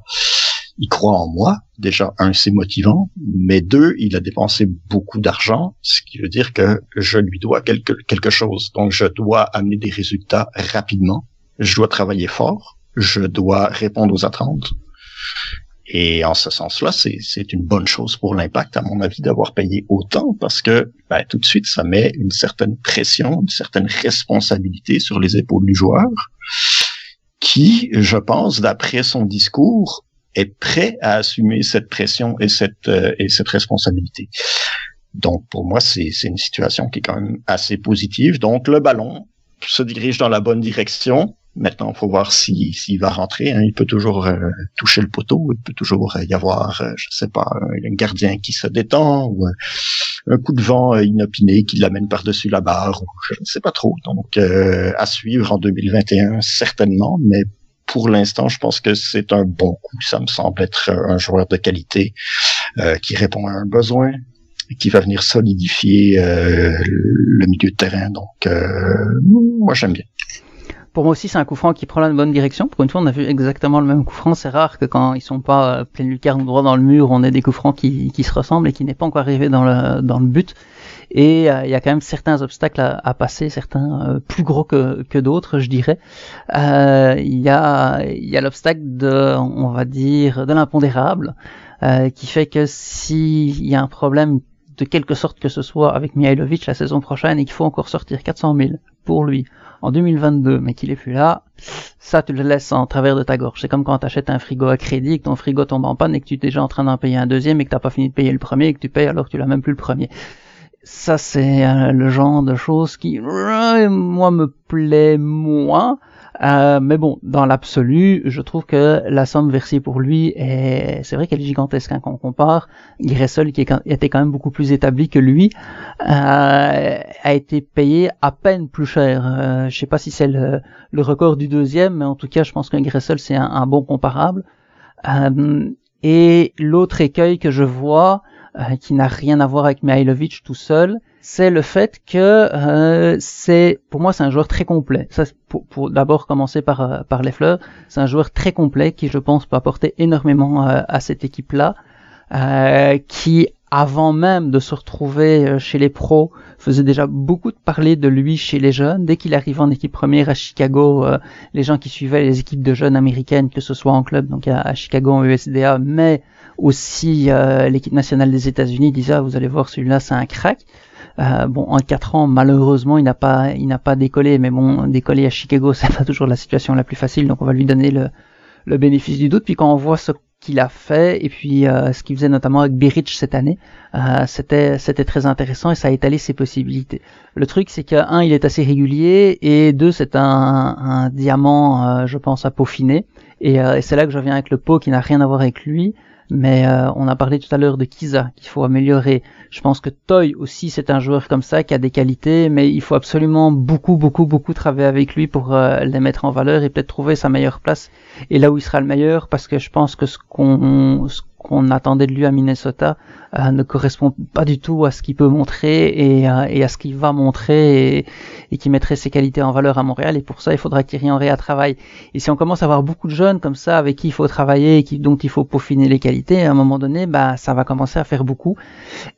il croit en moi. Déjà, un, c'est motivant, mais deux, il a dépensé beaucoup d'argent, ce qui veut dire que je lui dois quelque, quelque chose. Donc, je dois amener des résultats rapidement. Je dois travailler fort. Je dois répondre aux attentes. Et en ce sens-là, c'est une bonne chose pour l'impact, à mon avis, d'avoir payé autant parce que ben, tout de suite, ça met une certaine pression, une certaine responsabilité sur les épaules du joueur qui, je pense, d'après son discours, est prêt à assumer cette pression et cette, euh, et cette responsabilité. Donc, pour moi, c'est une situation qui est quand même assez positive. Donc, le ballon se dirige dans la bonne direction. Maintenant, il faut voir s'il va rentrer. Hein. Il peut toujours euh, toucher le poteau. Il peut toujours y avoir, euh, je sais pas, un gardien qui se détend ou un coup de vent inopiné qui l'amène par-dessus la barre. je ne sais pas trop. Donc, à suivre en 2021, certainement, mais pour l'instant, je pense que c'est un bon coup. Ça me semble être un joueur de qualité euh, qui répond à un besoin et qui va venir solidifier euh, le milieu de terrain. Donc, euh, moi, j'aime bien. Pour moi aussi, c'est un coup franc qui prend la bonne direction. Pour une fois, on a vu exactement le même coup franc. C'est rare que quand ils sont pas pleine lucarne droit dans le mur, on ait des coups francs qui, se ressemblent et qui n'est pas encore arrivé dans le, but. Et euh, il y a quand même certains obstacles à, passer, certains euh, plus gros que, d'autres, je dirais. Euh, il y a, y a l'obstacle de, on va dire, de l'impondérable, qui fait que s'il y a un problème de quelque sorte que ce soit avec Mihailovic la saison prochaine et qu'il faut encore sortir 400 000 pour lui en 2022, mais qu'il est plus là, ça tu le laisses en travers de ta gorge. C'est comme quand tu achètes un frigo à crédit, que ton frigo tombe en panne et que tu es déjà en train d'en payer un deuxième et que t'as pas fini de payer le premier et que tu payes alors que tu l'as même plus le premier. Ça c'est euh, le genre de choses qui euh, moi me plaît moins euh, mais bon dans l'absolu je trouve que la somme versée pour lui est c'est vrai qu'elle est gigantesque hein, quand on compare. Gressel qui était quand même beaucoup plus établi que lui. A été payé à peine plus cher. Je sais pas si c'est le, record du deuxième mais en tout cas je pense qu'un Gressel c'est un, un, bon comparable. Et l'autre écueil que je vois euh, qui n'a rien à voir avec Mihailovic tout seul, c'est le fait que euh, c'est, pour moi, c'est un joueur très complet. Ça, pour, pour d'abord commencer par euh, par les fleurs, c'est un joueur très complet qui, je pense, peut apporter énormément à cette équipe-là, qui avant même de se retrouver chez les pros, faisait déjà beaucoup de parler de lui chez les jeunes. Dès qu'il arrive en équipe première à Chicago, les gens qui suivaient les équipes de jeunes américaines, que ce soit en club, donc à, Chicago en USDA, mais aussi, euh, l'équipe nationale des États-Unis disait ah, vous allez voir celui-là c'est un crack. Euh, bon, en quatre ans, malheureusement, il n'a pas, il n'a pas décollé. Mais bon, décoller à Chicago, *laughs* c'est pas toujours la situation la plus facile. Donc, on va lui donner le, le bénéfice du doute. Puis quand on voit ce qu'il a fait et puis euh, ce qu'il faisait notamment avec Biric cette année, euh, c'était c'était très intéressant et ça a étalé ses possibilités. Le truc c'est que un il est assez régulier et deux c'est un, un diamant euh, je pense à peaufiner et, et c'est là que je reviens avec le pot qui n'a rien à voir avec lui. Mais euh, on a parlé tout à l'heure de Kiza qu'il faut améliorer. Je pense que Toy aussi c'est un joueur comme ça qui a des qualités, mais il faut absolument beaucoup beaucoup beaucoup travailler avec lui pour euh, les mettre en valeur et peut-être trouver sa meilleure place et là où il sera le meilleur parce que je pense que ce qu'on qu'on attendait de lui à Minnesota euh, ne correspond pas du tout à ce qu'il peut montrer et, euh, et à ce qu'il va montrer et, et, qui mettrait ses qualités en valeur à Montréal. Et pour ça il faudra qu'il Henry à travail. Et si on commence à avoir beaucoup de jeunes comme ça avec qui il faut travailler et qui, dont il faut peaufiner les qualités à un moment donné bah ça va commencer à faire beaucoup.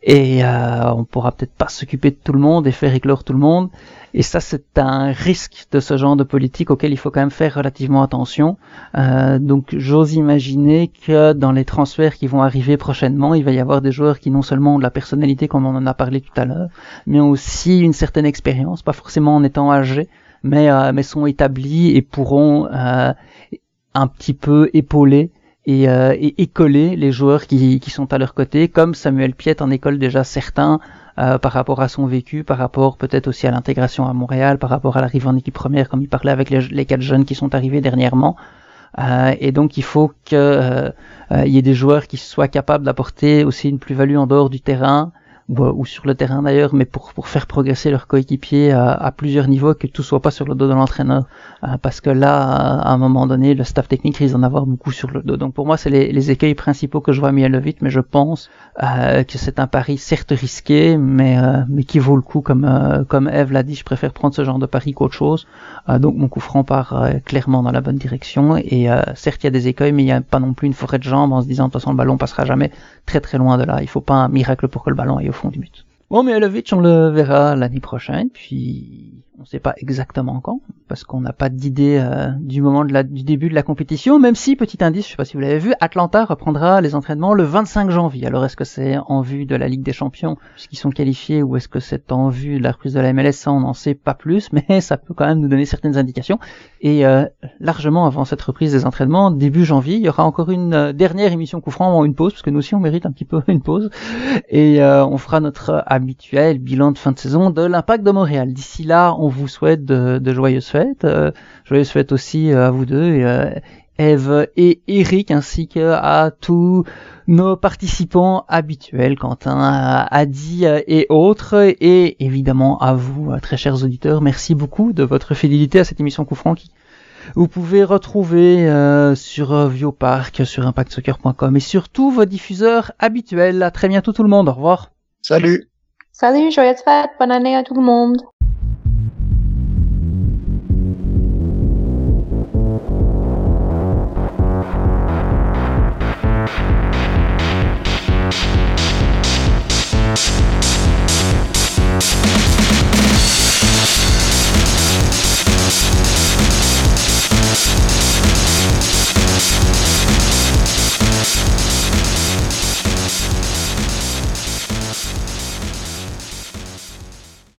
Et euh, on pourra peut-être pas s'occuper de tout le monde et faire éclore tout le monde et ça, c'est un risque de ce genre de politique auquel il faut quand même faire relativement attention. Euh, donc, j'ose imaginer que dans les transferts qui vont arriver prochainement, il va y avoir des joueurs qui non seulement ont de la personnalité, comme on en a parlé tout à l'heure, mais aussi une certaine expérience, pas forcément en étant âgés, mais, euh, sont établis et pourront euh, un petit peu épauler et, euh, écoler les joueurs qui, qui, sont à leur côté, comme Samuel Piet en école déjà certains euh, par rapport à son vécu, par rapport peut-être aussi à l'intégration à Montréal, par rapport à l'arrivée en équipe première, comme il parlait avec les, quatre jeunes qui sont arrivés dernièrement. Euh, et donc il faut qu'il euh, euh, y ait des joueurs qui soient capables d'apporter aussi une plus-value en dehors du terrain, ou, sur le terrain d'ailleurs, mais pour, pour faire progresser leurs coéquipiers à, à, plusieurs niveaux, que tout soit pas sur le dos de l'entraîneur, euh, parce que là, à un moment donné, le staff technique risque d'en avoir beaucoup sur le dos. Donc pour moi, c'est les, les, écueils principaux que je vois à Mielovic, mais je pense euh, que c'est un pari certes risqué, mais, euh, mais qui vaut le coup, comme, euh, comme Eve l'a dit, je préfère prendre ce genre de pari qu'autre chose. Euh, donc mon coup franc part clairement dans la bonne direction, et certes il y a des écueils, mais il n'y a pas non plus une forêt de jambes en se disant de toute façon le ballon passera jamais très très loin de là. Il faut pas un miracle pour que le ballon aille fond du. Bon, mais Elovic, on le verra l'année prochaine, puis on ne sait pas exactement quand, parce qu'on n'a pas d'idée euh, du moment de la, du début de la compétition, même si, petit indice, je sais pas si vous l'avez vu, Atlanta reprendra les entraînements le 25 janvier. Alors est-ce que c'est en vue de la Ligue des Champions, puisqu'ils sont qualifiés, ou est-ce que c'est en vue de la reprise de la MLS, ça on n'en sait pas plus, mais *laughs* ça peut quand même nous donner certaines indications. Et euh, largement avant cette reprise des entraînements, début janvier, il y aura encore une euh, dernière émission coup franc une pause, parce que nous aussi on mérite un petit peu une pause, et euh, on fera notre habituel bilan de fin de saison de l'impact de Montréal. D'ici là, on vous souhaite de, de joyeuses fêtes. Euh, joyeuses fêtes aussi à vous deux, et, euh, Eve et Eric, ainsi qu'à tous nos participants habituels, Quentin, Adi et autres, et évidemment à vous, très chers auditeurs. Merci beaucoup de votre fidélité à cette émission Coup Franc vous pouvez retrouver euh, sur Viopark, sur impactsoccer.com et sur tous vos diffuseurs habituels. À très bientôt tout le monde. Au revoir. Salut. Salut, joyeuse fête, bonne année à tout le monde.